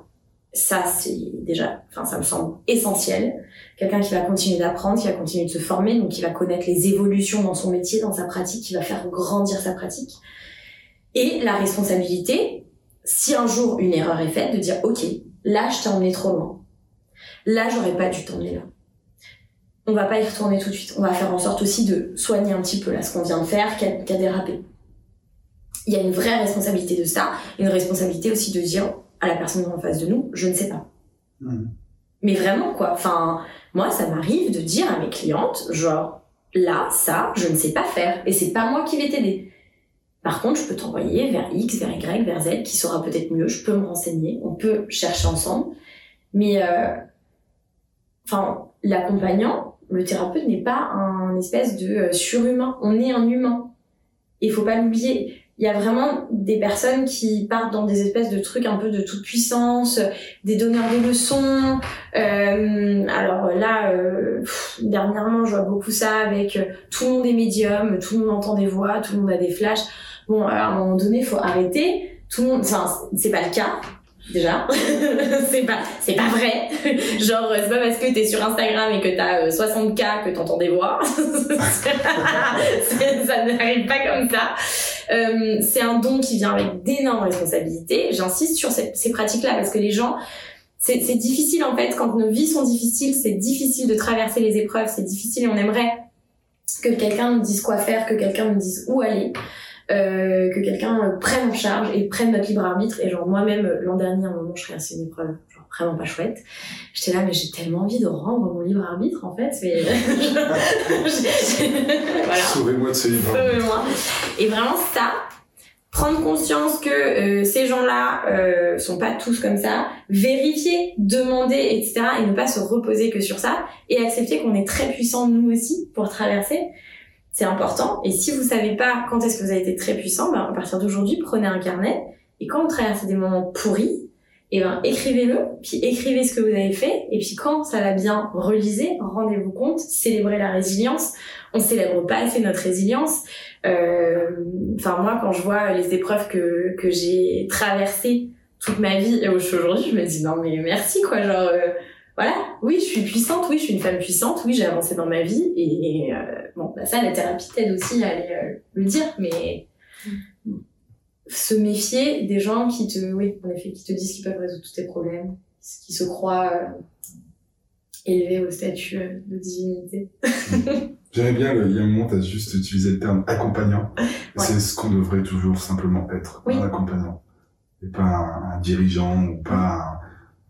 Ça, c'est déjà, enfin, ça me semble essentiel. Quelqu'un qui va continuer d'apprendre, qui va continuer de se former, donc qui va connaître les évolutions dans son métier, dans sa pratique, qui va faire grandir sa pratique. Et la responsabilité, si un jour une erreur est faite, de dire, OK, là, je t'ai emmené trop loin. Là, j'aurais pas dû t'emmener là. on va pas y retourner tout de suite. On va faire en sorte aussi de soigner un petit peu là ce qu'on vient de faire, qui a, dérapé. Il y a une vraie responsabilité de ça, une responsabilité aussi de dire à la personne en face de nous, je ne sais pas. Hmm. Mais vraiment quoi. Enfin, moi, ça m'arrive de dire à mes clientes, genre là, ça, je ne sais pas faire, et c'est pas moi qui vais t'aider. Par contre, je peux t'envoyer vers X, vers Y, vers Z, qui saura peut-être mieux. Je peux me renseigner, on peut chercher ensemble. Mais, euh, l'accompagnant, le thérapeute n'est pas un espèce de euh, surhumain. On est un humain. Il faut pas l'oublier. Il y a vraiment des personnes qui partent dans des espèces de trucs un peu de toute puissance, des donneurs de leçons. Euh, alors là, euh, dernièrement, je vois beaucoup ça avec euh, tout le monde est médium, tout le monde entend des voix, tout le monde a des flashs. Bon, à un moment donné, faut arrêter. Tout le monde, enfin, c'est pas le cas déjà. C'est pas c'est pas vrai. Genre c'est pas parce que t'es sur Instagram et que t'as 60k euh, que t'entends des voix. Ça n'arrive pas comme ça. Euh, c'est un don qui vient avec d'énormes responsabilités. J'insiste sur ces, ces pratiques là parce que les gens c'est difficile en fait quand nos vies sont difficiles c'est difficile de traverser les épreuves c'est difficile et on aimerait que quelqu'un nous dise quoi faire que quelqu'un nous dise où aller euh, que quelqu'un prenne en charge et prenne notre libre arbitre. Et genre moi-même, l'an dernier, à un moment, je traversais une épreuve genre vraiment pas chouette. J'étais là, mais j'ai tellement envie de rendre mon libre arbitre, en fait. Mais... voilà. Sauvez-moi de ce libre Sauvez-moi. Et vraiment, ça, prendre conscience que euh, ces gens-là euh, sont pas tous comme ça, vérifier, demander, etc. et ne pas se reposer que sur ça et accepter qu'on est très puissant nous aussi pour traverser c'est important. Et si vous savez pas quand est-ce que vous avez été très puissant, ben, à partir d'aujourd'hui, prenez un carnet et quand vous traversez des moments pourris, et eh ben écrivez-le, puis écrivez ce que vous avez fait, et puis quand ça va bien, relisez, rendez-vous compte, célébrez la résilience. On célèbre pas assez notre résilience. Euh, enfin moi, quand je vois les épreuves que que j'ai traversées toute ma vie et aujourd'hui, je me dis non mais merci quoi, genre. Euh, voilà, oui, je suis puissante, oui, je suis une femme puissante, oui, j'ai avancé dans ma vie et, euh, bon, bah ça, la thérapie t'aide aussi à aller euh, le dire, mais se méfier des gens qui te, oui, en effet, qui te disent qu'ils peuvent résoudre tous tes problèmes, qui se croient euh, élevés au statut de divinité. J'aimais bien, il y a un moment, tu as juste utilisé le terme accompagnant. C'est ce qu'on devrait toujours simplement être, un accompagnant. Et pas un, un dirigeant ou pas un,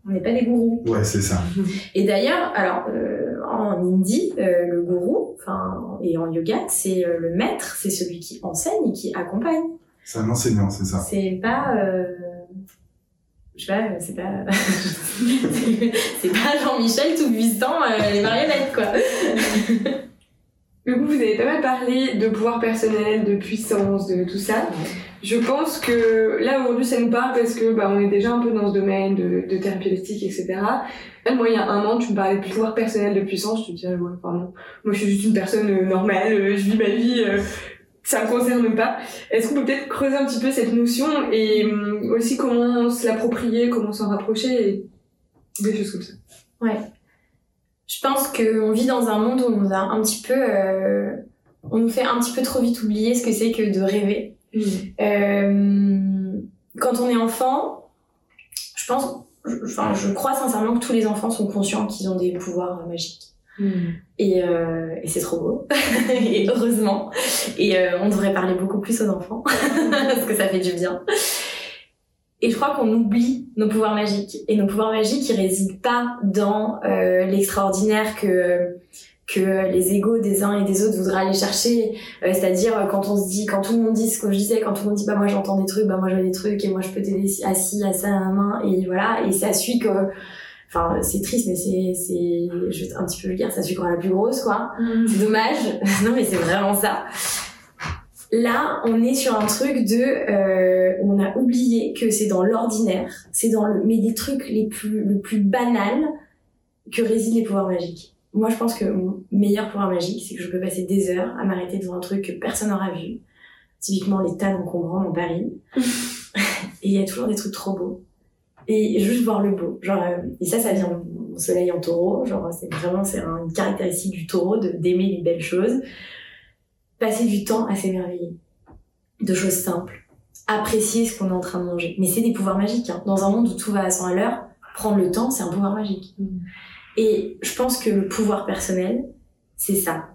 on n'est pas des gourous. Ouais, c'est ça. Et d'ailleurs, alors euh, en hindi, euh, le gourou, enfin, et en yoga, c'est euh, le maître, c'est celui qui enseigne et qui accompagne. C'est un enseignant, c'est ça. C'est pas, je sais pas, c'est pas, c'est pas Jean-Michel tout puissant, les marionnettes quoi. Du coup, vous avez pas mal parlé de pouvoir personnel, de puissance, de tout ça. Je pense que là aujourd'hui ça nous parle parce que bah on est déjà un peu dans ce domaine de, de thérapie holistique, etc. Moi il y a un an tu me parlais de pouvoir personnel, de puissance, je te disais ouais pardon, moi je suis juste une personne euh, normale, euh, je vis ma vie, euh, ça me concerne pas. Est-ce qu'on peut peut-être creuser un petit peu cette notion et hum, aussi comment se l'approprier, comment s'en rapprocher et des choses comme ça? Ouais. Je pense qu'on vit dans un monde où on a un petit peu, on nous fait un petit peu trop vite oublier ce que c'est que de rêver euh, quand on est enfant, je pense, enfin, je crois sincèrement que tous les enfants sont conscients qu'ils ont des pouvoirs magiques. Mm. Et, euh, et c'est trop beau. et heureusement. Et euh, on devrait parler beaucoup plus aux enfants. parce que ça fait du bien. Et je crois qu'on oublie nos pouvoirs magiques. Et nos pouvoirs magiques, ils résident pas dans euh, l'extraordinaire que que les égaux des uns et des autres voudraient aller chercher. Euh, c'est-à-dire euh, quand on se dit, quand tout le monde dit ce que je disais, quand tout le monde dit bah moi j'entends des trucs, bah moi j'ai des trucs et moi je peux t'aider assis à ça à la main et voilà. Et ça suit que enfin c'est triste mais c'est c'est un petit peu vulgaire ça suit qu'on la plus grosse quoi. Mm. c'est dommage. Non mais c'est vraiment ça. Là on est sur un truc de euh, on a oublié que c'est dans l'ordinaire. C'est dans le mais des trucs les plus le plus banal que résident les pouvoirs magiques moi, je pense que mon meilleur pouvoir magique, c'est que je peux passer des heures à m'arrêter devant un truc que personne n'aura vu. Typiquement, les tas d'encombrants dans Paris. et il y a toujours des trucs trop beaux. Et juste voir le beau. Genre, euh, et ça, ça vient mon soleil en taureau. Genre, c'est vraiment, c'est une caractéristique du taureau d'aimer les belles choses. Passer du temps à s'émerveiller. De choses simples. Apprécier ce qu'on est en train de manger. Mais c'est des pouvoirs magiques, hein. Dans un monde où tout va à 100 à l'heure, prendre le temps, c'est un pouvoir magique. Mm. Et je pense que le pouvoir personnel, c'est ça.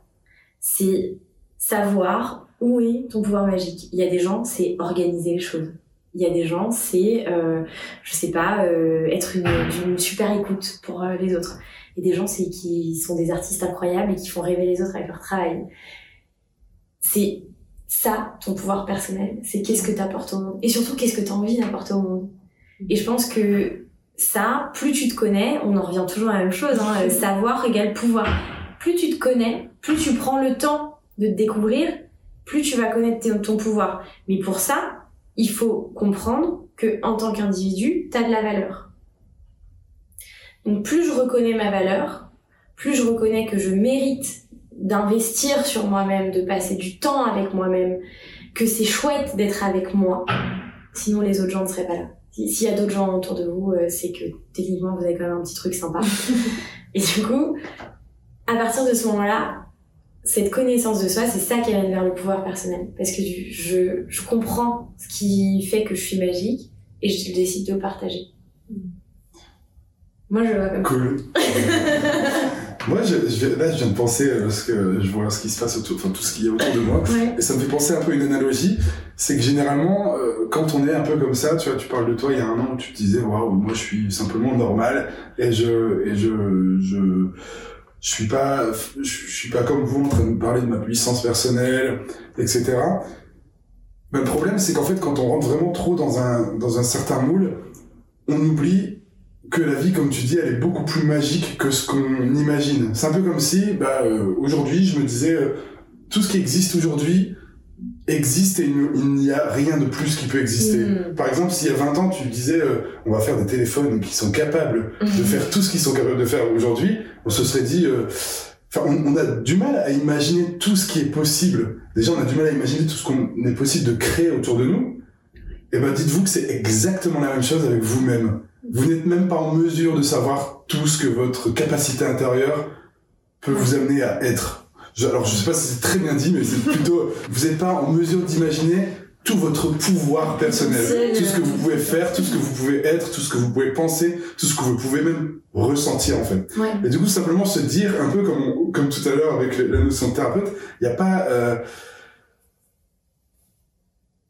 C'est savoir où est ton pouvoir magique. Il y a des gens, c'est organiser les choses. Il y a des gens, c'est, euh, je sais pas, euh, être une, super écoute pour euh, les autres. Et des gens, c'est qui sont des artistes incroyables et qui font rêver les autres avec leur travail. C'est ça, ton pouvoir personnel. C'est qu'est-ce que tu apportes au monde. Et surtout, qu'est-ce que tu as envie d'apporter au monde. Et je pense que ça, plus tu te connais, on en revient toujours à la même chose, hein, savoir égale pouvoir. Plus tu te connais, plus tu prends le temps de te découvrir, plus tu vas connaître ton pouvoir. Mais pour ça, il faut comprendre que en tant qu'individu, tu as de la valeur. Donc plus je reconnais ma valeur, plus je reconnais que je mérite d'investir sur moi-même, de passer du temps avec moi-même, que c'est chouette d'être avec moi. Sinon les autres gens ne seraient pas là. S'il y a d'autres gens autour de vous, euh, c'est que techniquement vous avez quand même un petit truc sympa. Et du coup, à partir de ce moment-là, cette connaissance de soi, c'est ça qui amène vers le pouvoir personnel. Parce que je, je comprends ce qui fait que je suis magique et je décide de le partager. Moi, je vois comme cool. Moi, je, je, là, je viens de penser, parce que je vois ce qui se passe autour, enfin, tout ce qu'il y a autour de moi. Et ça me fait penser un peu une analogie. C'est que généralement, euh, quand on est un peu comme ça, tu vois, tu parles de toi il y a un an, tu te disais, waouh, moi, je suis simplement normal. Et je, et je, je, je suis pas, je, suis pas comme vous en train de me parler de ma puissance personnelle, etc. Mais le problème, c'est qu'en fait, quand on rentre vraiment trop dans un, dans un certain moule, on oublie que la vie, comme tu dis, elle est beaucoup plus magique que ce qu'on imagine. C'est un peu comme si, bah, euh, aujourd'hui, je me disais, euh, tout ce qui existe aujourd'hui, existe et il n'y a rien de plus qui peut exister. Mm. Par exemple, s'il y a 20 ans, tu disais euh, on va faire des téléphones qui sont capables de mm. faire tout ce qu'ils sont capables de faire aujourd'hui, on se serait dit enfin on, on, a du mal à imaginer tout ce qui est possible. Déjà, on a du mal à imaginer tout ce qu'on est possible de créer autour de nous. Et eh ben dites-vous que c'est exactement la même chose avec vous-même. Vous n'êtes même pas en mesure de savoir tout ce que votre capacité intérieure peut vous amener à être. Alors je sais pas si c'est très bien dit, mais c'est plutôt, vous n'êtes pas en mesure d'imaginer tout votre pouvoir personnel, tout ce que vous pouvez faire, tout ce que vous pouvez être, tout ce que vous pouvez penser, tout ce que vous pouvez même ressentir en fait. Et du coup simplement se dire un peu comme comme tout à l'heure avec la notion de thérapeute, il n'y a pas euh,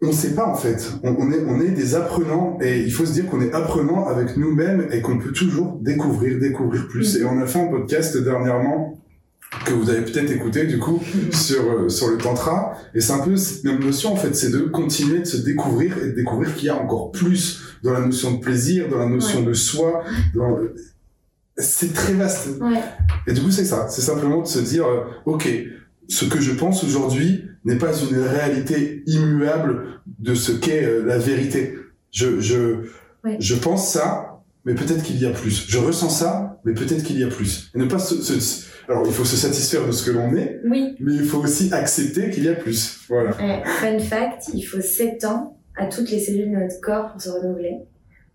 on sait pas en fait. On, est on est des apprenants et il faut se dire qu'on est apprenant avec nous-mêmes et qu'on peut toujours découvrir découvrir plus. Mm. Et on a fait un podcast dernièrement que vous avez peut-être écouté du coup sur euh, sur le tantra et c'est un peu cette même notion en fait c'est de continuer de se découvrir et de découvrir qu'il y a encore plus dans la notion de plaisir dans la notion de soi dans c'est très vaste ouais. et du coup c'est ça c'est simplement de se dire euh, ok ce que je pense aujourd'hui n'est pas une réalité immuable de ce qu'est euh, la vérité je je je pense ça mais peut-être qu'il y a plus je ressens ça mais peut-être qu'il y a plus et ne pas se, se alors, il faut se satisfaire de ce que l'on est, oui. mais il faut aussi accepter qu'il y a plus. Voilà. fun fact, il faut 7 ans à toutes les cellules de notre corps pour se renouveler.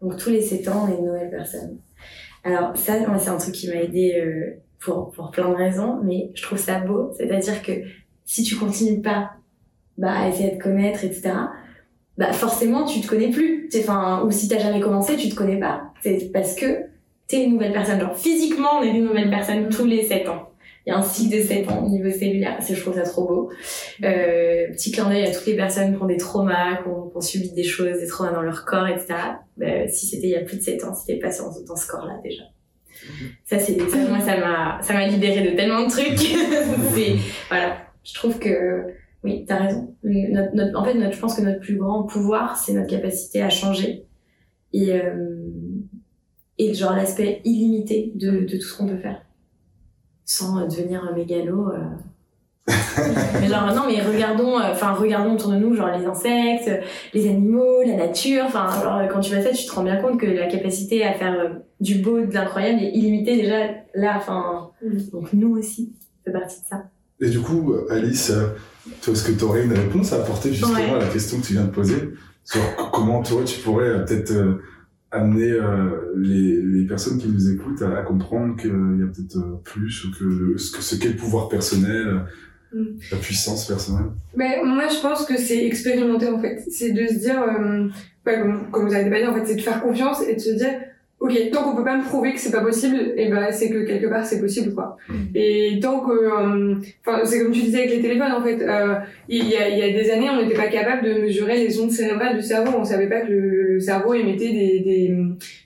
Donc, tous les 7 ans, on est une nouvelle personne. Alors, ça, c'est un truc qui m'a aidé euh, pour, pour plein de raisons, mais je trouve ça beau. C'est-à-dire que si tu continues pas bah, à essayer de te connaître, etc., bah, forcément, tu te connais plus. Enfin, ou si t'as jamais commencé, tu te connais pas. C'est parce que t'es une nouvelle personne. Genre, physiquement, on est une nouvelle personne tous les 7 ans. Il y a un cycle de 7 ans au niveau cellulaire. C'est, je trouve ça trop beau. Euh, petit clin d'œil à toutes les personnes qui ont des traumas, qui ont, qui ont, subi des choses, des traumas dans leur corps, etc. Bah, si c'était il y a plus de 7 ans, c'était passé dans, dans ce corps-là, déjà. Ça, c'est, ça, moi, ça m'a, ça m'a libéré de tellement de trucs. c'est, voilà. Je trouve que, oui, t'as raison. Notre, notre, en fait, notre, je pense que notre plus grand pouvoir, c'est notre capacité à changer. Et, euh, et genre l'aspect illimité de, de tout ce qu'on peut faire sans euh, devenir un mégalo euh. mais genre non mais regardons euh, enfin regardons autour de nous genre les insectes les animaux la nature enfin genre quand tu vois ça tu te rends bien compte que la capacité à faire du beau de l'incroyable est illimitée déjà là enfin mm. donc nous aussi fait partie de ça et du coup Alice toi est-ce que tu aurais une réponse à apporter justement à la question que tu viens de poser sur comment toi tu pourrais peut-être amener euh, les, les, personnes qui nous écoutent à, comprendre qu'il y a peut-être euh, plus ou que ce que ce qu'est le pouvoir personnel mm. la puissance personnelle? Mais moi je pense que c'est expérimenter en fait. C'est de se dire euh, comme, comme, vous avez dit en fait c'est de faire confiance et de se dire ok, tant qu'on peut pas me prouver que c'est pas possible, et ben c'est que quelque part c'est possible quoi. Mm. Et tant que, euh, enfin c'est comme tu disais avec les téléphones en fait, euh, il y a il y a des années on n'était pas capable de mesurer les ondes cérébrales du cerveau, on savait pas que le, le cerveau émettait des des,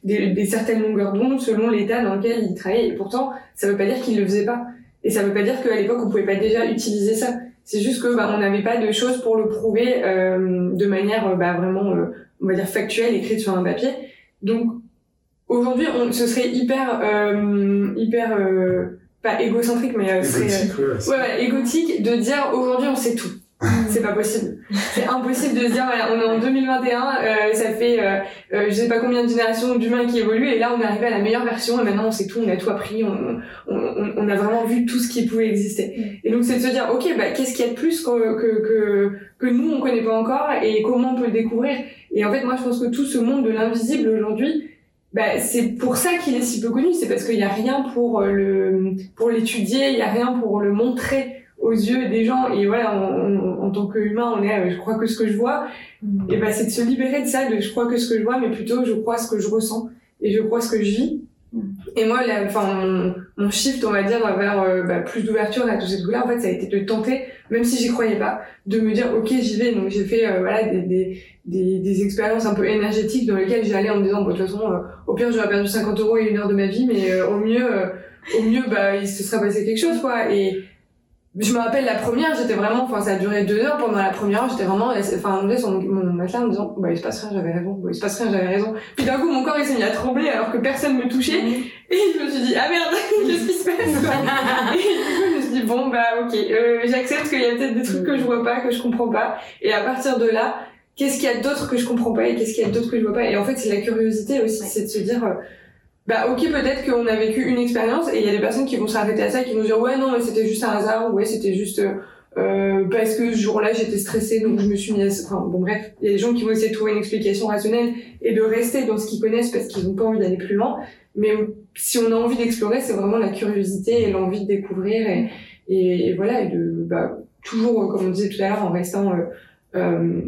des des certaines longueurs d'onde selon l'état dans lequel il travaillait. Et pourtant ça veut pas dire qu'il le faisait pas. Et ça veut pas dire qu'à l'époque on pouvait pas déjà utiliser ça. C'est juste que bah, on n'avait pas de choses pour le prouver euh, de manière euh, bah, vraiment on va dire factuelle écrite sur un papier. Donc aujourd'hui, on, ce serait hyper, euh, hyper, euh, pas égocentrique, mais euh, Égotique, ouais, euh, c'est- ouais, ouais, égotique de dire aujourd'hui on sait tout. C'est pas possible. C'est impossible de se dire voilà, on est en 2021, euh, ça fait euh, euh, je sais pas combien de générations d'humains qui évoluent et là on est arrivé à la meilleure version et maintenant on sait tout, on a tout appris, on, on, on- on a vraiment vu tout ce qui pouvait exister. Et donc c'est de se dire ok bah qu'est-ce qu'il y a de plus que, que, que, que nous on connaît pas encore et comment on peut le découvrir? Et en fait moi je pense que tout ce monde de l'invisible aujourd'hui bah, c'est pour ça qu'il est si peu connu, c'est parce qu'il n'y a rien pour euh, le pour l'étudier, il n'y a rien pour le montrer aux yeux des gens. Et voilà, on- on- en tant qu'humain, on est, euh, je crois que ce que je vois, et ben c'est de se libérer de ça, de je crois que ce que je vois, mais plutôt je crois ce que je ressens et je crois ce que je vis. Et moi, enfin, mon, mon shift, on va dire, vers euh, bah, plus d'ouverture à tous ces trucs-là, en fait, ça a été de tenter, même si j'y croyais pas, de me dire, ok, j'y vais. Donc j'ai fait, euh, voilà, des, des, des, expériences un peu énergétiques dans lesquelles j'allais en me disant, bon, de toute façon, euh, au pire, j'aurais perdu 50 euros et une heure de ma vie, mais au mieux, au mieux, bah, il se sera passé quelque chose, quoi. Et je me rappelle la première, j'étais vraiment, enfin, ça a duré deux heures. Pendant la première heure, j'étais vraiment, enfin, on sur mon, matelas en me disant, bah, il se passe rien, j'avais raison. Bah, il se passe rien, j'avais raison. Puis d'un coup, mon corps, il s'est mis à trembler alors que personne me touchait. Et je me suis dit, ah merde, qu'est-ce qui se passe Et du coup, je me suis dit, bon, bah, ok, euh, j'accepte qu'il y a peut-être des trucs que je vois pas, que je comprends pas. Et à partir de là, qu'est-ce qu'il y a d'autre que je comprends pas et qu'est-ce qu'il y a d'autre que je vois pas? Et en fait, c'est la curiosité aussi, c'est de se dire, euh, bah, ok, peut-être qu'on a vécu une expérience et il y a des personnes qui vont s'arrêter à ça et qui vont dire, ouais, non, mais c'était juste un hasard, ou ouais, c'était juste, euh, euh, parce que ce jour-là, j'étais stressée, donc je me suis mis à... Enfin, bon, bref, il y a des gens qui vont essayer de trouver une explication rationnelle et de rester dans ce qu'ils connaissent parce qu'ils ont pas envie d'aller plus loin. Mais si on a envie d'explorer, c'est vraiment la curiosité et l'envie de découvrir et, et, voilà, et de bah, toujours, comme on disait tout à l'heure, en restant euh, euh,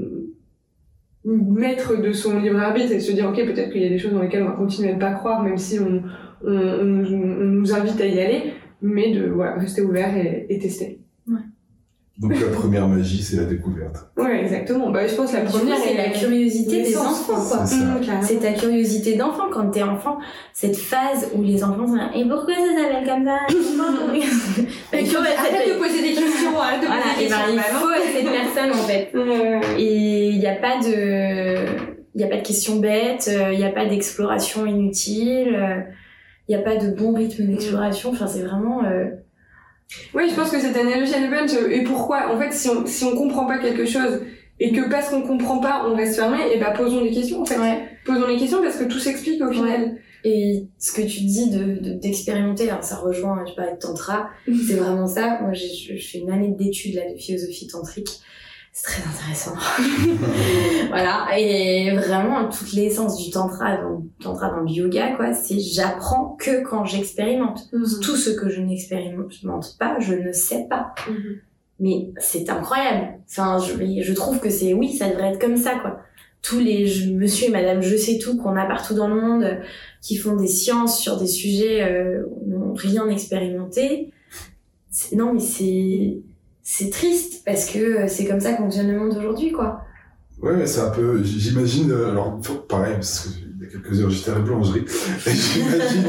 maître de son libre arbitre et se dire ok peut-être qu'il y a des choses dans lesquelles on va continuer à ne pas croire même si on, on, nous- invite à y aller, mais de rester ouvert et, et tester. Donc la première magie, c'est la découverte. Ouais, exactement. Bah, je pense que la première c'est la curiosité des enfants, quoi. C'est ça. Mmh, carrément. C'est ta curiosité d'enfant quand t'es enfant, cette phase où les enfants sont là, et pourquoi ça s'appelle comme ça? Et tu Arrête de poser des questions, arrête de Voilà, poser des et ben, questions. il Bah, non. faut être cette personne en fait. Et il n'y a pas de, il y a pas de questions bêtes, euh, il n'y a pas d'exploration inutile, euh, il n'y a pas de bon rythme d'exploration. Enfin, c'est vraiment. euh, Oui, je pense que cette analogie elle est bonne. Et pourquoi En fait, si on si on comprend pas quelque chose et que parce qu'on comprend pas, on reste fermé, et bah posons des questions en fait. Posons des questions parce que tout s'explique au final. Et ce que tu dis de de- d'expérimenter, alors ça rejoint, je parlais de tantra, c'est vraiment ça. Moi, je fais une année d'études là de philosophie tantrique. C'est très intéressant. voilà. Et vraiment, toute l'essence du tantra, dans, tantra dans le yoga, quoi, c'est j'apprends que quand j'expérimente. Tout ce que je n'expérimente pas, je ne sais pas. Mhm. Mais c'est incroyable. Enfin, je, je trouve que c'est, oui, ça devrait être comme ça, quoi. Tous les je- monsieur et madame je sais tout qu'on a partout dans le monde, euh, qui font des sciences sur des sujets euh, où n'ont rien expérimenté. Non, mais c'est, c'est triste parce que euh, c'est comme ça que fonctionne le monde aujourd'hui, quoi. Ouais, c'est un peu, j'imagine, euh, alors, pareil, parce que il y a quelques heures, j'étais à la boulangerie, j'imagine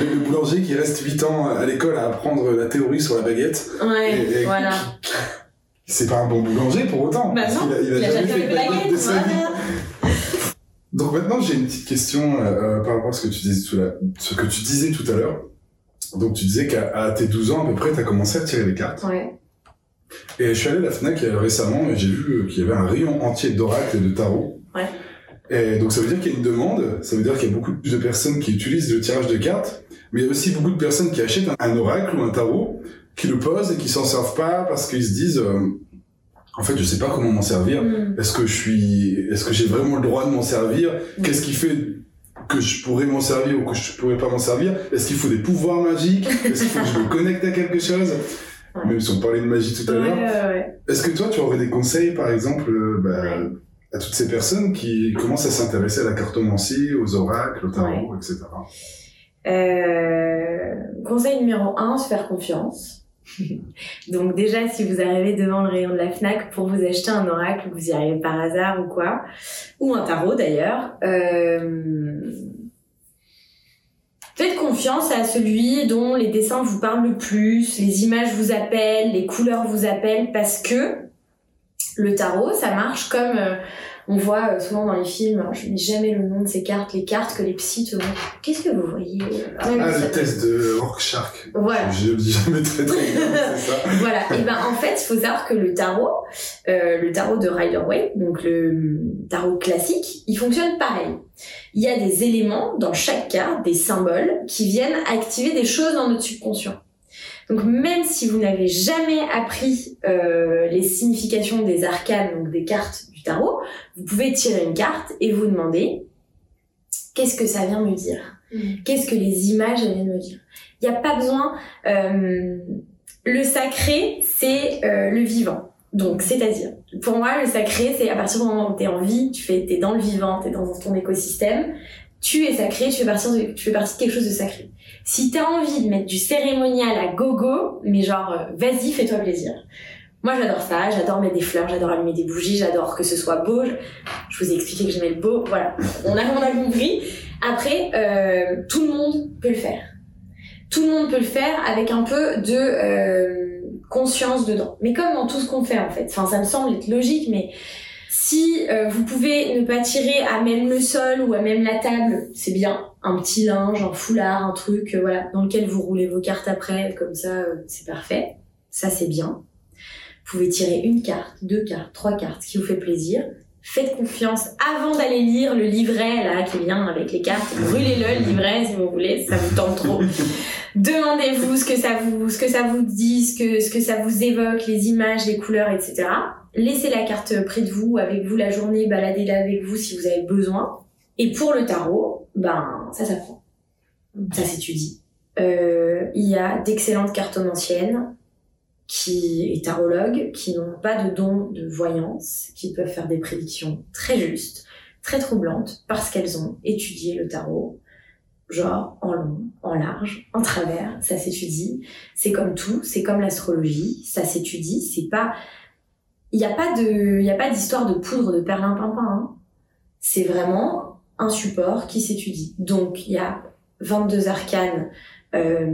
le, le boulanger qui reste 8 ans à l'école à apprendre la théorie sur la baguette. Ouais, Et- et- voilà. C'est pas un bon boulanger pour autant. Bah non, a, il a Il a jamais fait de baguette de baguette, sa vie. voilà. Donc maintenant, j'ai une petite question euh, par rapport à ce que tu disais tout à, ce que tu disais tout à l'heure. Donc tu disais qu'à tes 12 ans à peu près, tu as commencé à tirer les cartes. Ouais. Et je suis allé à la FNAC euh, récemment et j'ai vu euh, qu'il y avait un rayon entier d'oracle et de tarot. Ouais. Et donc ça veut dire qu'il y a une demande, ça veut dire qu'il y a beaucoup de personnes qui utilisent le tirage de cartes, mais il y a aussi beaucoup de personnes qui achètent un, oracle ou un tarot, qui le posent et qui s'en servent pas parce qu'ils se disent, euh, en fait, je sais pas comment m'en servir. Mm. Est-ce que je suis, est-ce que j'ai vraiment le droit de m'en servir? Qu'est-ce qui fait que je pourrais m'en servir ou que je pourrais pas m'en servir? Est-ce qu'il faut des pouvoirs magiques? Est-ce qu'il faut que je me connecte à quelque chose? Ouais. Même si on parlait de magie tout à Ouais, l'heure. ouais. Est-ce que toi, tu aurais des conseils, par exemple, euh, bah, à toutes ces personnes qui commencent à s'intéresser à la cartomancie, aux oracles, au tarot, etc. Euh, conseil numéro un, se faire confiance. Donc déjà, si vous arrivez devant le rayon de la FNAC pour vous acheter un oracle, vous y arrivez par hasard ou quoi, ou un tarot d'ailleurs, euh, faites confiance à celui dont les dessins vous parlent le plus, les images vous appellent, les couleurs vous appellent, parce que le tarot, ça marche comme... Euh, on voit euh, souvent dans les films, alors je n'ai jamais le nom de ces cartes, les cartes que les psys te montrent. Qu'est-ce que vous voyez Ah, le test de Rorschach. Voilà. Je dis jamais très très bien, c'est ça. voilà. Et ben en fait, il faut savoir que le tarot, euh, le tarot de Rider-Waite, donc le tarot classique, il fonctionne pareil. Il y a des éléments dans chaque carte, des symboles, qui viennent activer des choses dans notre subconscient. Donc même si vous n'avez jamais appris euh, les significations des arcanes, donc des cartes du tarot, vous pouvez tirer une carte et vous demander qu'est-ce que ça vient me dire? Mm. Qu'est-ce que les images viennent me dire? Il n'y a pas besoin... euh, le sacré, c'est euh, le vivant. Donc, c'est-à-dire, pour moi, le sacré, c'est à partir du moment où tu es en vie, tu fais, es dans le vivant, tu es dans ton écosystème, tu es sacré, tu fais, partie de, tu fais partie de quelque chose de sacré. Si tu as envie de mettre du cérémonial à gogo, mais genre, euh, vas-y, fais-toi plaisir. Moi, j'adore ça, j'adore mettre des fleurs, j'adore allumer des bougies, j'adore que ce soit beau. Je, vous ai expliqué que j'aimais le beau, voilà. On a, on a compris. Après, euh, tout le monde peut le faire. Tout le monde peut le faire avec un peu de euh, conscience dedans. Mais comme dans tout ce qu'on fait, en fait. Enfin, ça me semble être logique, mais si euh, vous pouvez ne pas tirer à même le sol ou à même la table, c'est bien. Un petit linge, un foulard, un truc, euh, voilà, dans lequel vous roulez vos cartes après, comme ça, euh, c'est parfait. Ça, c'est bien. Vous pouvez tirer une carte, deux cartes, trois cartes, ce qui vous fait plaisir. Faites confiance avant d'aller lire le livret là qui vient avec les cartes. Brûlez-le le livret si vous voulez, ça vous tente trop. Demandez-vous ce que ça vous, ce que ça vous dit, ce que, ce que ça vous évoque, les images, les couleurs, etc. Laissez la carte près de vous, avec vous la journée, baladez-la avec vous si vous avez besoin. Et pour le tarot, ben ça s'apprend, ça s'étudie. Euh, il y a d'excellentes cartomanciennes qui et tarologues qui n'ont pas de don de voyance, qui peuvent faire des prédictions très justes, très troublantes, parce qu'elles ont étudié le tarot, genre en long, en large, en travers, ça s'étudie. C'est comme tout, c'est comme l'astrologie, ça s'étudie, c'est pas... Il n'y a pas de, y a pas d'histoire de poudre de perlimpinpin, hein. C'est vraiment un support qui s'étudie. Donc, il y a 22 arcanes euh,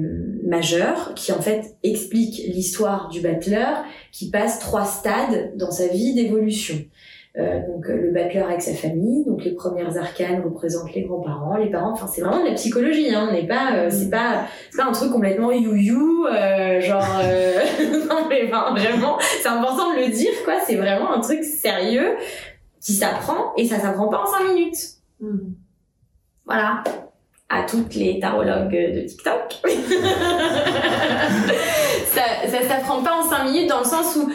majeur qui en fait explique l'histoire du battleur qui passe trois stades dans sa vie d'évolution. Euh, donc euh, le battleur avec sa famille, donc les premières arcanes représentent les grands-parents, les parents. Enfin c'est vraiment de la psychologie, hein. On n'est pas, euh, c'est pas, c'est pas un truc complètement you-you, euh, genre euh, non mais enfin, vraiment, c'est important de le dire quoi. C'est vraiment un truc sérieux qui s'apprend et ça s'apprend pas en cinq minutes. Mm. Voilà à toutes les tarologues de TikTok. ça, ça s'apprend pas en 5 minutes dans le sens où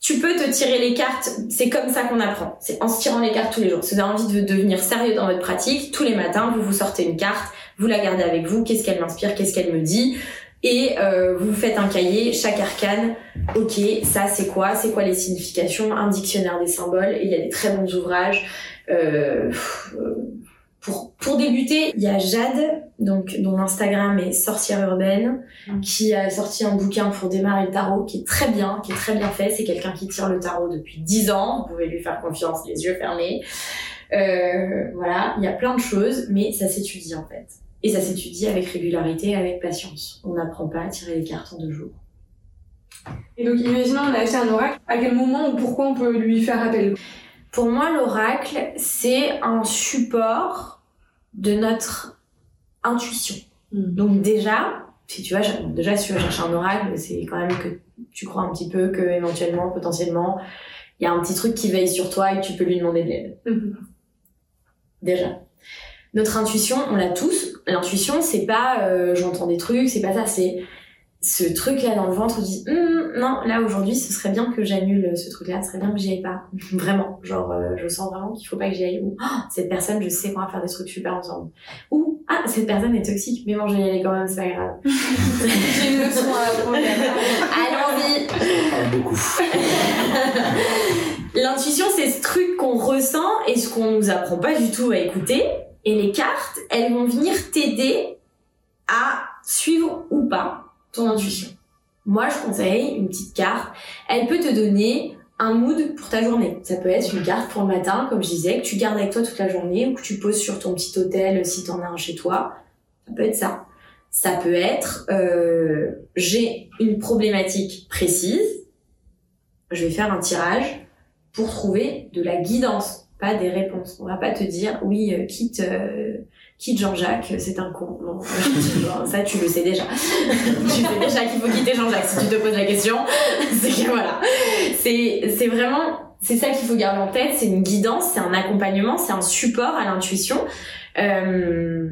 tu peux te tirer les cartes, c'est comme ça qu'on apprend. C'est en se tirant les cartes tous les jours. Si vous avez envie de devenir sérieux dans votre pratique, tous les matins, vous vous sortez une carte, vous la gardez avec vous, qu'est-ce qu'elle m'inspire, qu'est-ce qu'elle me dit, et euh, vous faites un cahier, chaque arcane, ok, ça c'est quoi, c'est quoi les significations, un dictionnaire des symboles, et il y a des très bons ouvrages. Euh, pour, pour débuter, il y a Jade, donc dont Instagram est sorcière urbaine, Mm. qui a sorti un bouquin pour démarrer le tarot qui est très bien, qui est très bien fait. C'est quelqu'un qui tire le tarot depuis 10 ans. Vous pouvez lui faire confiance, les yeux fermés. Euh, voilà, il y a plein de choses, mais ça s'étudie en fait. Et ça s'étudie avec régularité, avec patience. On n'apprend pas à tirer les cartes en deux jours. Et donc, imaginons, on a acheté un oracle. À quel moment ou pourquoi on peut lui faire appel? Pour moi, l'oracle, c'est un support de notre intuition. Donc déjà, si tu vas, déjà si tu vas chercher un oracle, c'est quand même que tu crois un petit peu que éventuellement, potentiellement, il y a un petit truc qui veille sur toi et que tu peux lui demander de l'aide. Mhm. Déjà. Notre intuition, on l'a tous. L'intuition, c'est pas euh, j'entends des trucs, c'est pas ça, c'est ce truc là dans le ventre dis Hum, non là aujourd'hui ce serait bien que j'annule ce truc là ce serait bien que j'y aille pas. Vraiment. Genre euh, je sens vraiment qu'il faut pas que j'y aille ou Ah, cette personne je sais qu'on va faire des trucs super ensemble. Ou ah cette personne est toxique mais bon je vais y aller quand même c'est pas grave. J'ai une leçon à allons-y. Beaucoup. L'intuition, c'est ce truc qu'on ressent et ce qu'on nous apprend pas du tout à écouter. Et les cartes, elles vont venir t'aider à suivre ou pas ton intuition. Moi, je conseille une petite carte. Elle peut te donner un mood pour ta journée. Ça peut être une carte pour le matin, comme je disais, que tu gardes avec toi toute la journée ou que tu poses sur ton petit hôtel si t'en as un chez toi. Ça peut être ça. Ça peut être euh, j'ai une problématique précise. Je vais faire un tirage pour trouver de la guidance, pas des réponses. On va pas te dire oui euh, quitte euh, quitte Jean-Jacques, c'est un con. Non, ça tu le sais déjà. tu sais déjà qu'il faut quitter Jean-Jacques si tu te poses la question. c'est que voilà, c'est c'est vraiment c'est ça qu'il faut garder en tête. C'est une guidance, c'est un accompagnement, c'est un support à l'intuition. Euh,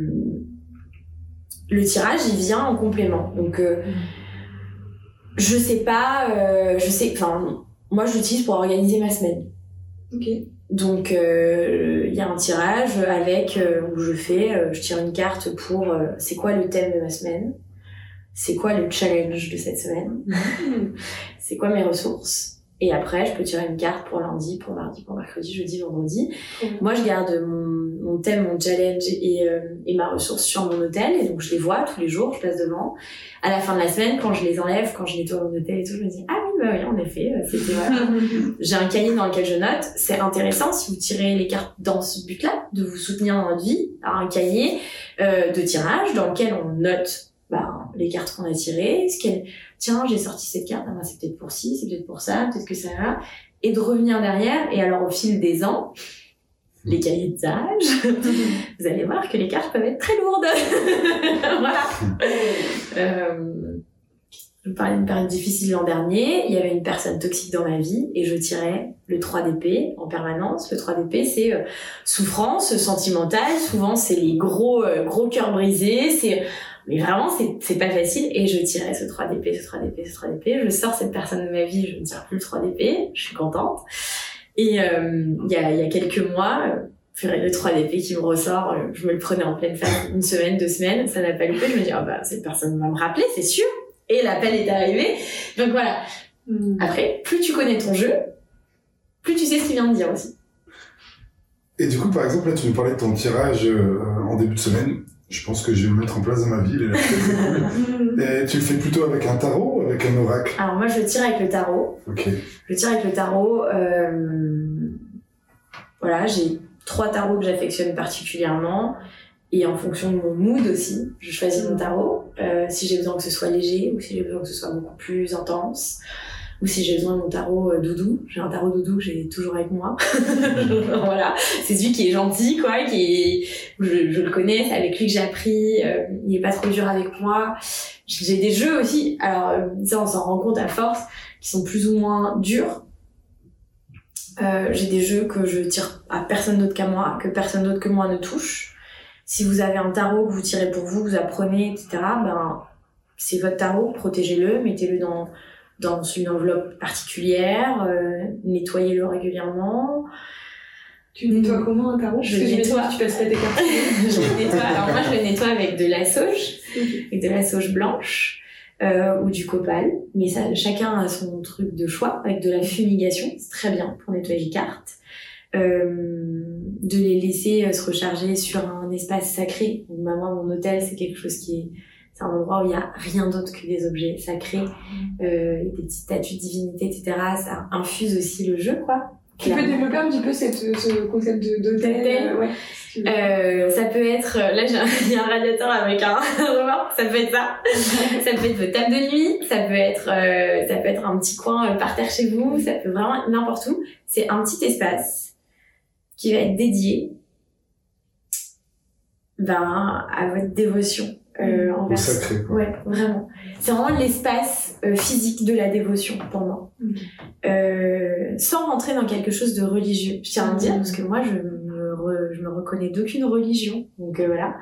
le tirage, il vient en complément. Donc, euh, je sais pas, euh, je sais, enfin, moi, je l'utilise pour organiser ma semaine. Ok. Donc, euh, il y a un tirage avec euh, où je fais, euh, je tire une carte pour c'est quoi le thème de ma semaine, c'est quoi le challenge de cette semaine, c'est quoi mes ressources? Et après, je peux tirer une carte pour lundi, pour mardi, pour mercredi, jeudi, vendredi. Moi, je garde mon, mon thème, mon challenge et, et ma ressource sur mon hôtel. Et donc, je les vois tous les jours, je passe devant. À la fin de la semaine, quand je les enlève, quand je nettoie mon hôtel et tout, je me dis, ah oui, bah oui, en effet, c'était voilà. J'ai un cahier dans lequel je note. C'est intéressant si vous tirez les cartes dans ce but-là, de vous soutenir dans votre vie, un cahier euh, de tirage dans lequel on note bah, les cartes qu'on a tirées, ce qu'elle, tiens, j'ai sorti cette carte, ah, bah, c'est peut-être pour ci, c'est peut-être pour ça, peut-être que ça va, et de revenir derrière, et alors au fil des ans, les cahiers de tirage, vous allez voir que les cartes peuvent être très lourdes. voilà. Euh, je parlais d'une période difficile l'an dernier, il y avait une personne toxique dans ma vie et je tirais le 3 d'épée en permanence. Le 3 d'épée, c'est euh, souffrance sentimentale, souvent c'est les gros euh, gros cœurs brisés, c'est mais vraiment c'est c'est pas facile et je tirais ce 3 d'épée, ce 3 d'épée, ce 3 d'épée, je sors cette personne de ma vie, je ne tire plus le 3 d'épée, je suis contente. Et euh, il y a il y a quelques mois, le 3 d'épée qui me ressort, je me le prenais en pleine face une semaine, deux semaines, ça n'a pas loupé, je me dis, ah bah, cette personne va me rappeler, c'est sûr et l'appel est arrivé. Donc voilà. Hmm. Après, plus tu connais ton jeu, plus tu sais ce qu'il vient de dire aussi. Et du coup, par exemple, là, tu nous parlais de ton tirage euh, en début de semaine. Je pense que je vais le mettre en place dans ma vie. et tu le fais plutôt avec un tarot ou avec un oracle? Alors moi, je tire avec le tarot. Ok. Je tire avec le tarot. Euh... Voilà, j'ai trois tarots que j'affectionne particulièrement. Et en fonction de mon mood aussi, je choisis mon tarot. Euh, si j'ai besoin que ce soit léger ou si j'ai besoin que ce soit beaucoup plus intense ou si j'ai besoin de mon tarot euh, doudou. J'ai un tarot doudou que j'ai toujours avec moi. voilà, c'est celui qui est gentil, quoi, qui est... je, je le connais, c'est avec lui que j'ai appris. Euh, il est pas trop dur avec moi. J'ai des jeux aussi. Alors euh, ça, on s'en rend compte à force, qui sont plus ou moins durs. j'ai des jeux que je tire à personne d'autre qu'à moi, que personne d'autre que moi ne touche si vous avez un tarot que vous tirez pour vous, vous apprenez, etc., ben, c'est votre tarot, protégez-le, mettez-le dans, dans une enveloppe particulière, euh, nettoyez-le régulièrement. Tu nettoies comment un tarot Je le nettoie. Tu passes pas tes cartes. je le nettoie. Alors moi, je le nettoie avec de la sauge, avec de la sauge blanche. Euh, ou du copal, mais ça, chacun a son truc de choix avec de la fumigation, c'est très bien pour nettoyer les cartes. Euh, de les laisser euh, se recharger sur un espace sacré. moi, mon hôtel, c'est quelque chose qui est, c'est un endroit où il y a rien d'autre que des objets sacrés, euh, des petites statues de divinité, etc. Ça infuse aussi le jeu, quoi. Tu peux développer un petit peu cette, ce concept d'hôtel ouais. euh, Ça peut être, là j'ai un, un radiateur avec un ça peut être ça. ça peut être votre table de nuit, ça peut être, euh, ça peut être un petit coin par terre chez vous, ça peut vraiment n'importe où. C'est un petit espace qui va être dédié ben, à votre dévotion. Euh, Au sacré, quoi. Ouais, vraiment. C'est vraiment l'espace euh, physique de la dévotion pour moi. Mm. Euh, sans rentrer dans quelque chose de religieux, je tiens à dire, parce que moi, je je me reconnais d'aucune religion. Donc euh, voilà.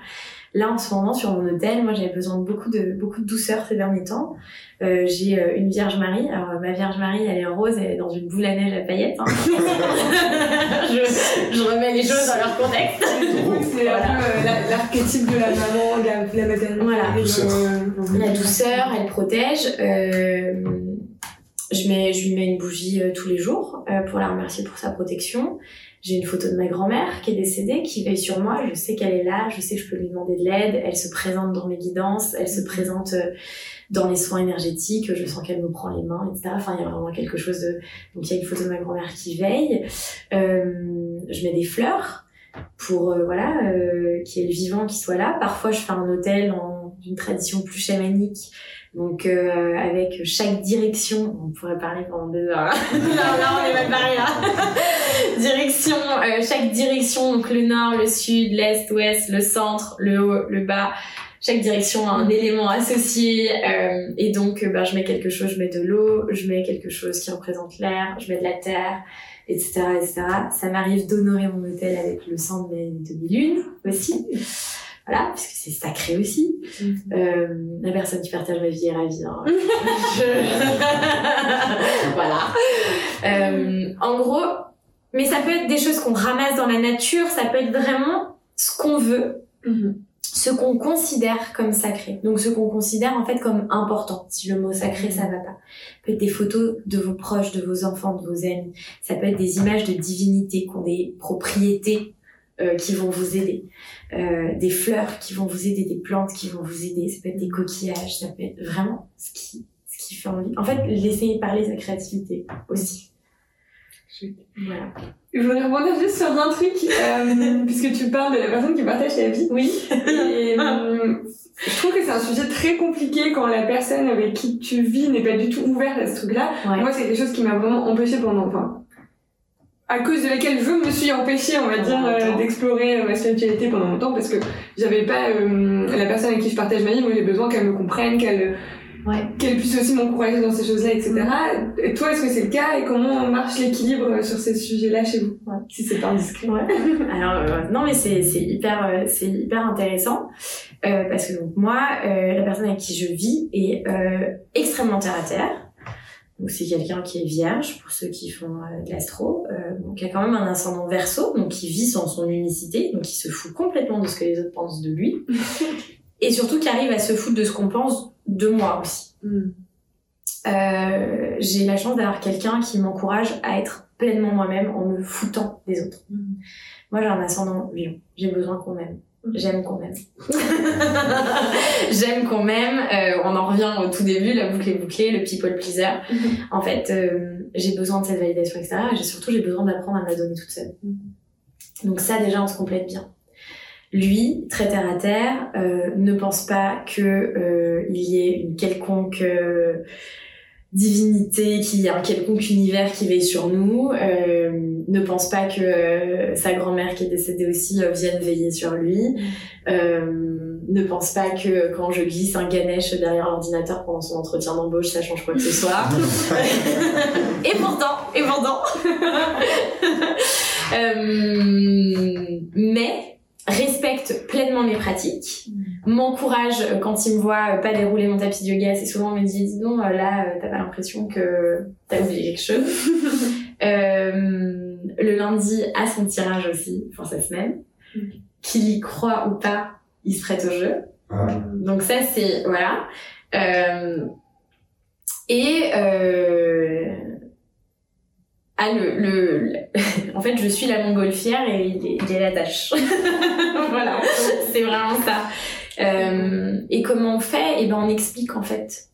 Là, en ce moment, sur mon hôtel, moi, j'avais besoin de beaucoup de beaucoup de douceur ces derniers temps. Euh, j'ai euh, une Vierge Marie. Alors, ma Vierge Marie, elle est rose, elle est dans une boule à neige à paillettes. Hein. je, je, remets les choses dans leur contexte. C'est voilà. Euh, l'archétype de la maman, de la, de la maternité. Voilà. La douceur. la douceur, elle protège. je mets, je lui mets une bougie tous les jours pour la remercier pour sa protection. J'ai une photo de ma grand-mère qui est décédée, qui veille sur moi. Je sais qu'elle est là, je sais que je peux lui demander de l'aide. Elle se présente dans mes guidances, elle se présente dans les soins énergétiques. Je sens qu'elle me prend les mains, etc. Enfin, il y a vraiment quelque chose de. Donc, il y a une photo de ma grand-mère qui veille. Euh, je mets des fleurs pour euh, voilà euh, qu'il y ait le vivant qui soit là. Parfois, je fais un hôtel en d'une tradition plus chamanique. Donc euh, avec chaque direction, on pourrait parler pendant deux heures. non, non, on est même pas là. direction, euh, chaque direction, donc le nord, le sud, l'est, l'ouest, le centre, le haut, le bas. Chaque direction a un élément associé euh, et donc bah, je mets quelque chose, je mets de l'eau, je mets quelque chose qui représente l'air, je mets de la terre, etc., etc. Ça m'arrive d'honorer mon hôtel avec le sang de mes demi-lunes aussi. Voilà, puisque c'est sacré aussi. Mm-hmm. euh, la personne qui partage ma vie est ravie. Hein. voilà. Euh, en gros, mais ça peut être des choses qu'on ramasse dans la nature, ça peut être vraiment ce qu'on veut. Mm-hmm ce qu'on considère comme sacré. Donc ce qu'on considère en fait comme important. Si le mot sacré ça va pas. Ça peut être des photos de vos proches, de vos enfants, de vos amis. Ça peut être des images de divinité qui ont des propriétés euh, qui vont vous aider. Euh, des fleurs qui vont vous aider, des plantes qui vont vous aider. Ça peut être des coquillages. Ça peut être vraiment ce qui, ce qui fait envie. En fait, laissez parler sa créativité aussi. Voilà. Je voudrais rebondir juste sur un truc, euh, puisque tu parles de la personne qui partage ta vie. Oui. Et, euh, je trouve que c'est un sujet très compliqué quand la personne avec qui tu vis n'est pas du tout ouverte à ce truc-là. Moi, c'est quelque chose qui m'a vraiment empêché pendant, enfin, à cause de laquelle je me suis empêchée, on va dire, euh, d'explorer ma spiritualité pendant longtemps parce que j'avais pas la personne avec qui je partage ma vie. Moi, j'ai besoin qu'elle me comprenne, qu'elle ouais. qu'elle puisse aussi m'encourager dans ces choses-là, etc. Et toi, est-ce que c'est le cas et comment marche l'équilibre sur ces sujets-là chez vous, ouais. si c'est pas indiscret ouais. Alors euh, non, mais c'est c'est hyper euh, c'est hyper intéressant euh, parce que donc moi, euh, la personne avec qui je vis est extrêmement terre à terre. Donc c'est quelqu'un qui est vierge pour ceux qui font de l'astro, donc qui a quand même un ascendant verso, donc qui vit sans son unicité, donc qui se fout complètement de ce que les autres pensent de lui, et surtout qui arrive à se foutre de ce qu'on pense de moi aussi. Hmm. Euh, j'ai la chance d'avoir quelqu'un qui m'encourage à être pleinement moi-même en me foutant des autres. Hmm. Moi, j'ai un ascendant lion. J'ai besoin qu'on m'aime. J'aime qu'on m'aime. J'aime qu'on m'aime. Euh, on en revient au tout début, la boucle est bouclée, le people pleaser. En fait, euh, j'ai besoin de cette validation extérieure et surtout j'ai besoin d'apprendre à me la donner toute seule. Donc ça, déjà, on se complète bien. Lui, très terre à terre, euh, ne pense pas que euh, il y ait une quelconque euh, divinité, qu'il y ait un quelconque univers qui veille sur nous, ne pense pas que sa grand-mère qui est décédée aussi vienne veiller sur lui, ne pense pas que quand je glisse un Ganesh derrière l'ordinateur pendant son entretien d'embauche, ça change quoi que ce soit. et pourtant, et pourtant. mais respecte pleinement mes pratiques, mm. m'encourage euh, quand il me voit euh, pas dérouler mon tapis de yoga, c'est souvent me dit dis donc euh, là t'as pas l'impression que t'as oublié quelque chose. euh, le lundi à son tirage aussi pour sa semaine, qu'il y croit ou pas, il se prête au jeu. Ah. Donc ça c'est voilà. Euh, et euh, ah, le, le, en fait, je suis la montgolfière et il est, il est la tâche. voilà, c'est vraiment ça. Euh, et comment on fait? Eh ben, on explique en fait.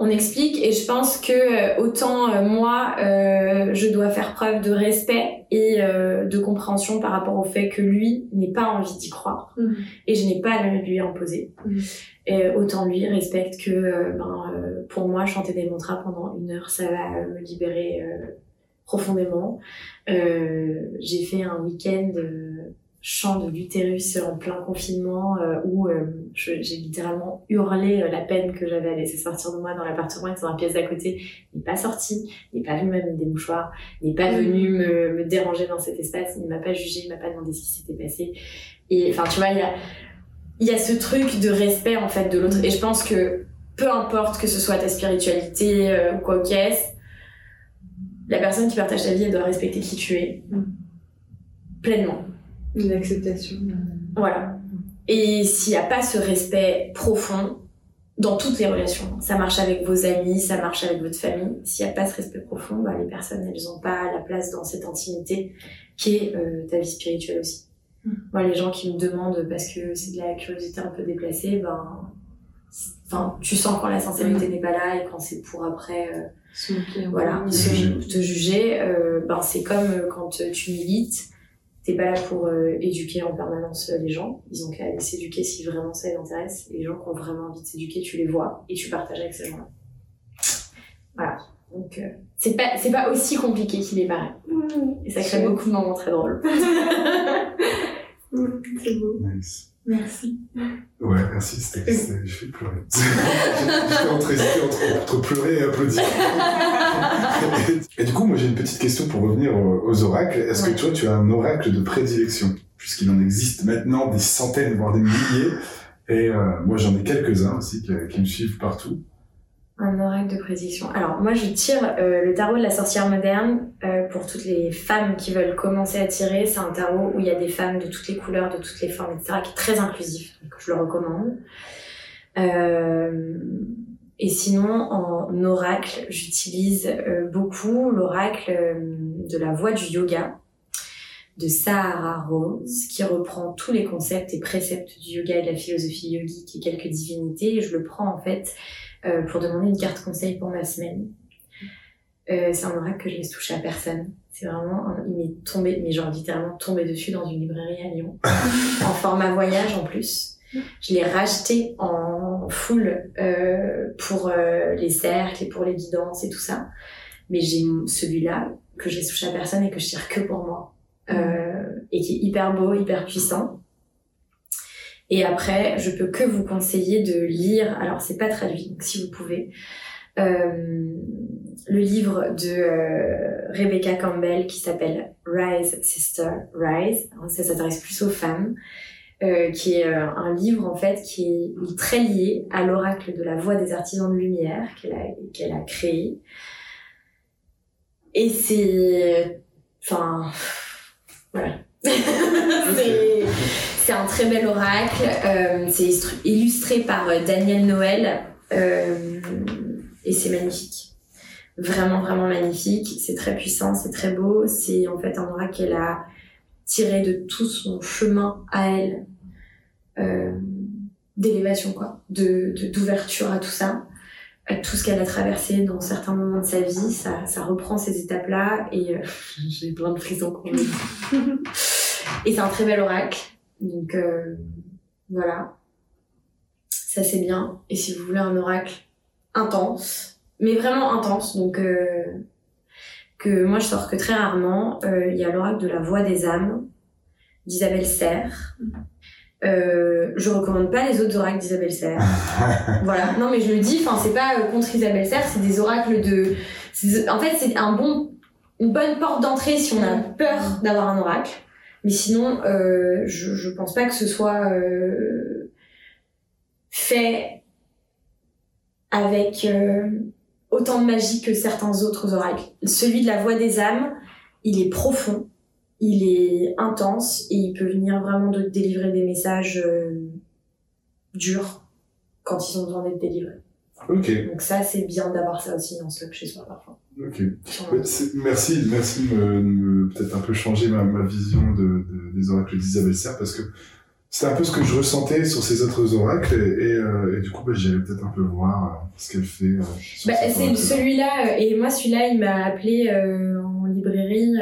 On explique et je pense que euh, autant euh, moi, euh, je dois faire preuve de respect et euh, de compréhension par rapport au fait que lui n'ait pas envie d'y croire mmh. et je n'ai pas à lui imposer. Mmh. Et autant lui respecte que ben, pour moi, chanter des mantras pendant une heure, ça va me libérer profondément. Euh, j'ai fait un week-end euh, chant de l'utérus en plein confinement euh, où euh, j'ai littéralement hurlé la peine que j'avais à laisser sortir de moi dans l'appartement et dans la pièce d'à côté n'est pas sorti, n'est pas venu m'amener des mouchoirs, n'est pas venu me, me, déranger dans cet espace, il m'a pas jugé, il m'a pas demandé ce qui s'était passé. Et enfin, tu vois, il y a, il y a ce truc de respect en fait de l'autre. Et je pense que peu importe que ce soit ta spiritualité ou quoi qu'est-ce, la personne qui partage ta vie, elle doit respecter qui tu es. Mm. Pleinement. Une acceptation. Voilà. Et s'il n'y a pas ce respect profond, dans toutes les relations. Ça marche avec vos amis, ça marche avec votre famille. S'il n'y a pas ce respect profond, bah, les personnes, elles n'ont pas la place dans cette intimité qui est euh, ta vie spirituelle aussi. Mm. Moi, les gens qui me demandent parce que c'est de la curiosité un peu déplacée, ben, enfin, tu sens quand la sincérité mm. n'est pas là et quand c'est pour après, euh, voilà, te juger. Euh, ben, c'est comme quand tu milites t'es pas là pour euh, éduquer en permanence euh, les gens. Ils ont qu'à aller s'éduquer si vraiment ça les intéresse. les gens qui ont vraiment envie de s'éduquer, tu les vois et tu partages avec ces gens-là. Voilà. Donc, euh, c'est pas, c'est pas aussi compliqué qu'il est paraît. Mmh. Et ça crée beaucoup de moments très drôles. Mmh, c'est beau. Nice. Merci. Ouais, merci, c'était, je vais pleurer. J'étais entre, entre, entre pleurer et applaudir. et, du coup, moi j'ai une petite question pour revenir aux, oracles. Est-ce que toi, tu as un oracle de prédilection? Puisqu'il en existe maintenant des centaines, voire des milliers. Et euh, moi j'en ai quelques-uns aussi qui, qui me suivent partout. Un oracle de prédiction. Alors moi je tire euh, le tarot de la sorcière moderne euh, pour toutes les femmes qui veulent commencer à tirer. C'est un tarot où il y a des femmes de toutes les couleurs, de toutes les formes, etc. qui est très inclusif. Donc je le recommande. Euh, et sinon en oracle, j'utilise beaucoup l'oracle de la voix du yoga de Sahara Rose qui reprend tous les concepts et préceptes du yoga et de la philosophie yogique et quelques divinités. Je le prends en fait euh, pour demander une carte conseil pour ma semaine. Euh, c'est un oracle que je laisse toucher à personne. C'est vraiment, il m'est tombé, mais genre littéralement tombé dessus dans une librairie à Lyon, en format voyage en plus. Je l'ai racheté en full euh, pour euh, les cercles et pour les guidances et tout ça. Mais j'ai celui-là que je laisse toucher à personne et que je tire que pour moi. Euh, et qui est hyper beau, hyper puissant. Et après, je peux que vous conseiller de lire, alors c'est pas traduit, donc si vous pouvez, euh, le livre de euh, Rebecca Campbell qui s'appelle Rise Sister Rise. ça s'adresse plus aux femmes, euh, qui est euh, un livre en fait qui est très lié à l'oracle de la voix des artisans de lumière qu'elle a, qu'elle a créé. Et c'est, enfin, voilà. c'est un très bel oracle. Euh, c'est illustré par euh, Daniel Noël euh, et c'est magnifique. Vraiment, vraiment magnifique. C'est très puissant, c'est très beau. C'est en fait un oracle qu'elle a tiré de tout son chemin à elle d'élévation, quoi, de d'ouverture à tout ça tout ce qu'elle a traversé dans certains moments de sa vie, ça, ça reprend ces étapes-là et j'ai plein de je Et c'est un très bel oracle. Donc euh, voilà, ça c'est bien. Et si vous voulez un oracle intense, mais vraiment intense, donc euh, que moi je sors que très rarement, euh, il y a l'oracle de la voix des âmes d'Isabelle Serre. Euh, je recommande pas les autres oracles d'Isabelle Serre. voilà. Non, mais je le dis, enfin, c'est pas contre Isabelle Serre, c'est des oracles de. En fait, c'est un bon, une bonne porte d'entrée si on a peur d'avoir un oracle. Mais sinon, euh, je, je pense pas que ce soit euh, fait avec euh, autant de magie que certains autres oracles. Celui de la voix des âmes, il est profond, il est intense et il peut venir vraiment de délivrer des messages durs quand ils ont besoin d'être délivrés. Donc ça, c'est bien d'avoir ça aussi dans stock chez soi parfois. Ok. merci, merci de me, peut-être un peu changer ma, ma vision de, de, des oracles d'Isabelle Serre parce que c'était un peu ce que je ressentais sur ces autres oracles et, et, euh, et du coup bah, j'allais peut-être un peu voir euh, ce qu'elle fait. Euh, bah, c'est celui-là et moi celui-là il m'a appelé en librairie.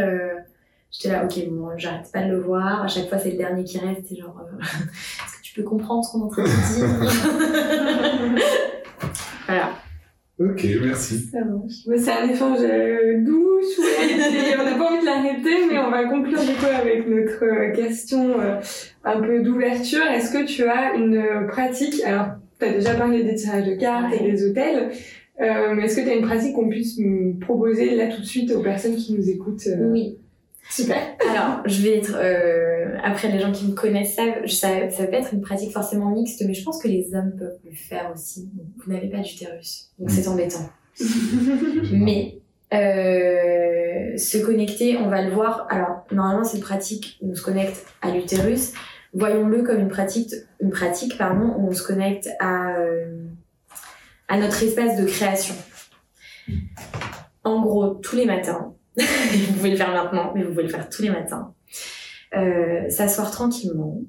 J'étais là ok bon j'arrête pas de le voir à chaque fois c'est le dernier qui reste et genre est-ce que tu peux comprendre ce qu'on est en train de dire? Voilà. Ok, merci. C'est un échange euh, doux, chouette, on n'a pas envie de l'arrêter, mais on va conclure du coup avec notre euh, question euh, un peu d'ouverture. Est-ce que tu as une pratique, alors tu as déjà parlé des tirages de cartes et des hôtels, mais est-ce que tu as une pratique qu'on puisse proposer là tout de suite aux personnes qui nous écoutent Oui. Super. Alors, je vais être euh, après les gens qui me connaissent savent, ça, ça peut être une pratique forcément mixte, mais je pense que les hommes peuvent le faire aussi. Vous n'avez pas d'utérus, donc c'est embêtant. mais euh, se connecter, on va le voir. Alors normalement c'est une pratique où on se connecte à l'utérus. Voyons-le comme une pratique, une pratique pardon, où on se connecte à euh, à notre espace de création. En gros, tous les matins, vous pouvez le faire maintenant, mais vous pouvez le faire tous les matins, euh, s'asseoir tranquillement,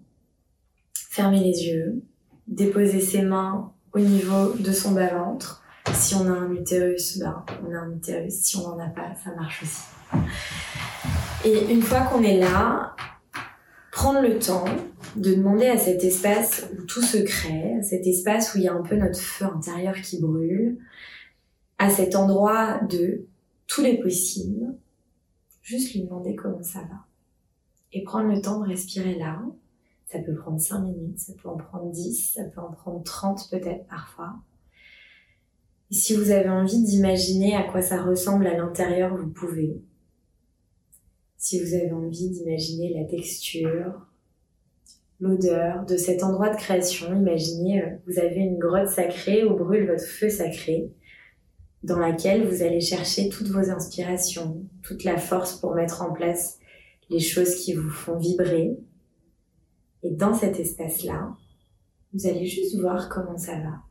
fermer les yeux, déposer ses mains au niveau de son bas-ventre. Si on a un utérus, ben, on a un utérus. Si on n'en a pas, ça marche aussi. Et une fois qu'on est là, prendre le temps de demander à cet espace où tout se crée, à cet espace où il y a un peu notre feu intérieur qui brûle, à cet endroit de tous les possibles, juste lui demander comment ça va. Et prendre le temps de respirer là. Ça peut prendre 5 minutes, ça peut en prendre 10, ça peut en prendre 30 peut-être parfois. Si vous avez envie d'imaginer à quoi ça ressemble à l'intérieur, vous pouvez. Si vous avez envie d'imaginer la texture, l'odeur de cet endroit de création, imaginez, euh, vous avez une grotte sacrée où brûle votre feu sacré, dans laquelle vous allez chercher toutes vos inspirations, toute la force pour mettre en place les choses qui vous font vibrer. Et dans cet espace-là, vous allez juste voir comment ça va.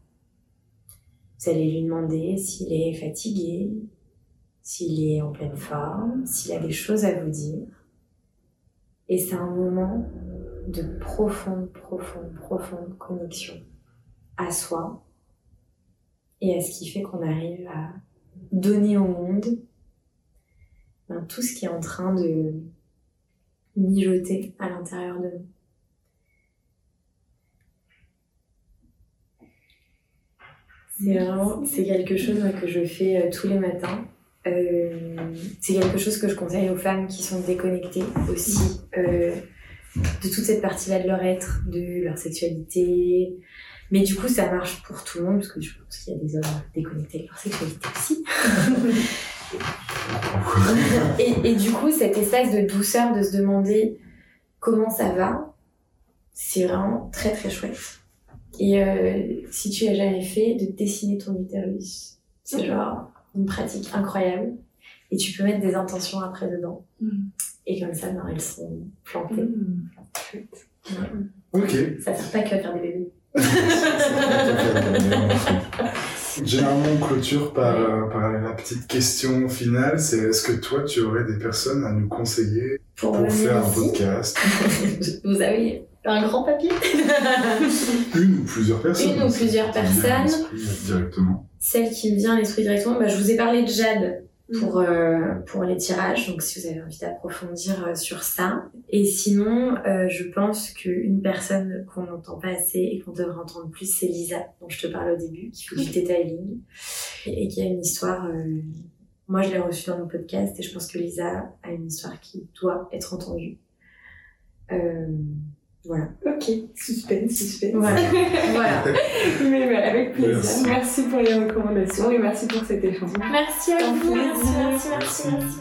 Vous allez lui demander s'il est fatigué, s'il est en pleine forme, s'il a des choses à vous dire. Et c'est un moment de profonde, profonde, profonde connexion à soi et à ce qui fait qu'on arrive à donner au monde ben, tout ce qui est en train de mijoter à l'intérieur de nous. C'est vraiment, c'est quelque chose que je fais euh, tous les matins. Euh, c'est quelque chose que je conseille aux femmes qui sont déconnectées aussi euh, de toute cette partie-là de leur être, de leur sexualité. Mais du coup, ça marche pour tout le monde, parce que je pense qu'il y a des hommes déconnectés de leur sexualité aussi. et, et du coup, cette espace de douceur, de se demander comment ça va, c'est vraiment très très chouette. Et euh, si tu as jamais fait, de dessiner ton utérus, c'est genre une pratique incroyable. Et tu peux mettre des intentions après dedans. Mm. Et comme ça, non, elles sont plantées. Mm. Ok. Ça sert pas que à faire des bébés. Généralement, on clôture par, euh, par la petite question finale. C'est est-ce que toi, tu aurais des personnes à nous conseiller pour, faire un podcast? Vous avez un grand papier? Une ou plusieurs personnes. Une ou plusieurs personnes. Directement. Celle qui me vient à l'esprit directement, bah, je vous ai parlé de Jade pour, mm. euh, pour les tirages, donc si vous avez envie d'approfondir euh, sur ça. Et sinon, euh, je pense qu'une personne qu'on n'entend pas assez et qu'on devrait entendre plus, c'est Lisa, dont je te parle au début, qui fait du detailing et, qui a une histoire... moi, je l'ai reçue dans mon podcast et je pense que Lisa a une histoire qui doit être entendue. Voilà. Ok, suspense, suspense. Voilà. voilà. mais, avec plaisir. Merci. pour les recommandations et merci pour cet échange. Merci à vous. Merci, merci, merci, merci,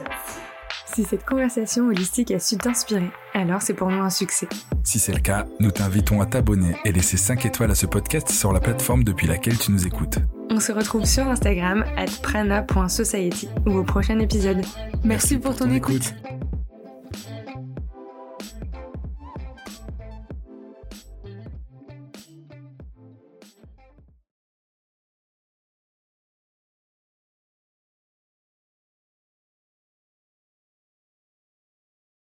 Si cette conversation holistique a su t'inspirer, alors c'est pour nous un succès. Si c'est le cas, nous t'invitons à t'abonner et laisser 5 étoiles à ce podcast sur la plateforme depuis laquelle tu nous écoutes. On se retrouve sur Instagram at prana.society ou au prochain épisode. Merci, pour ton, écoute.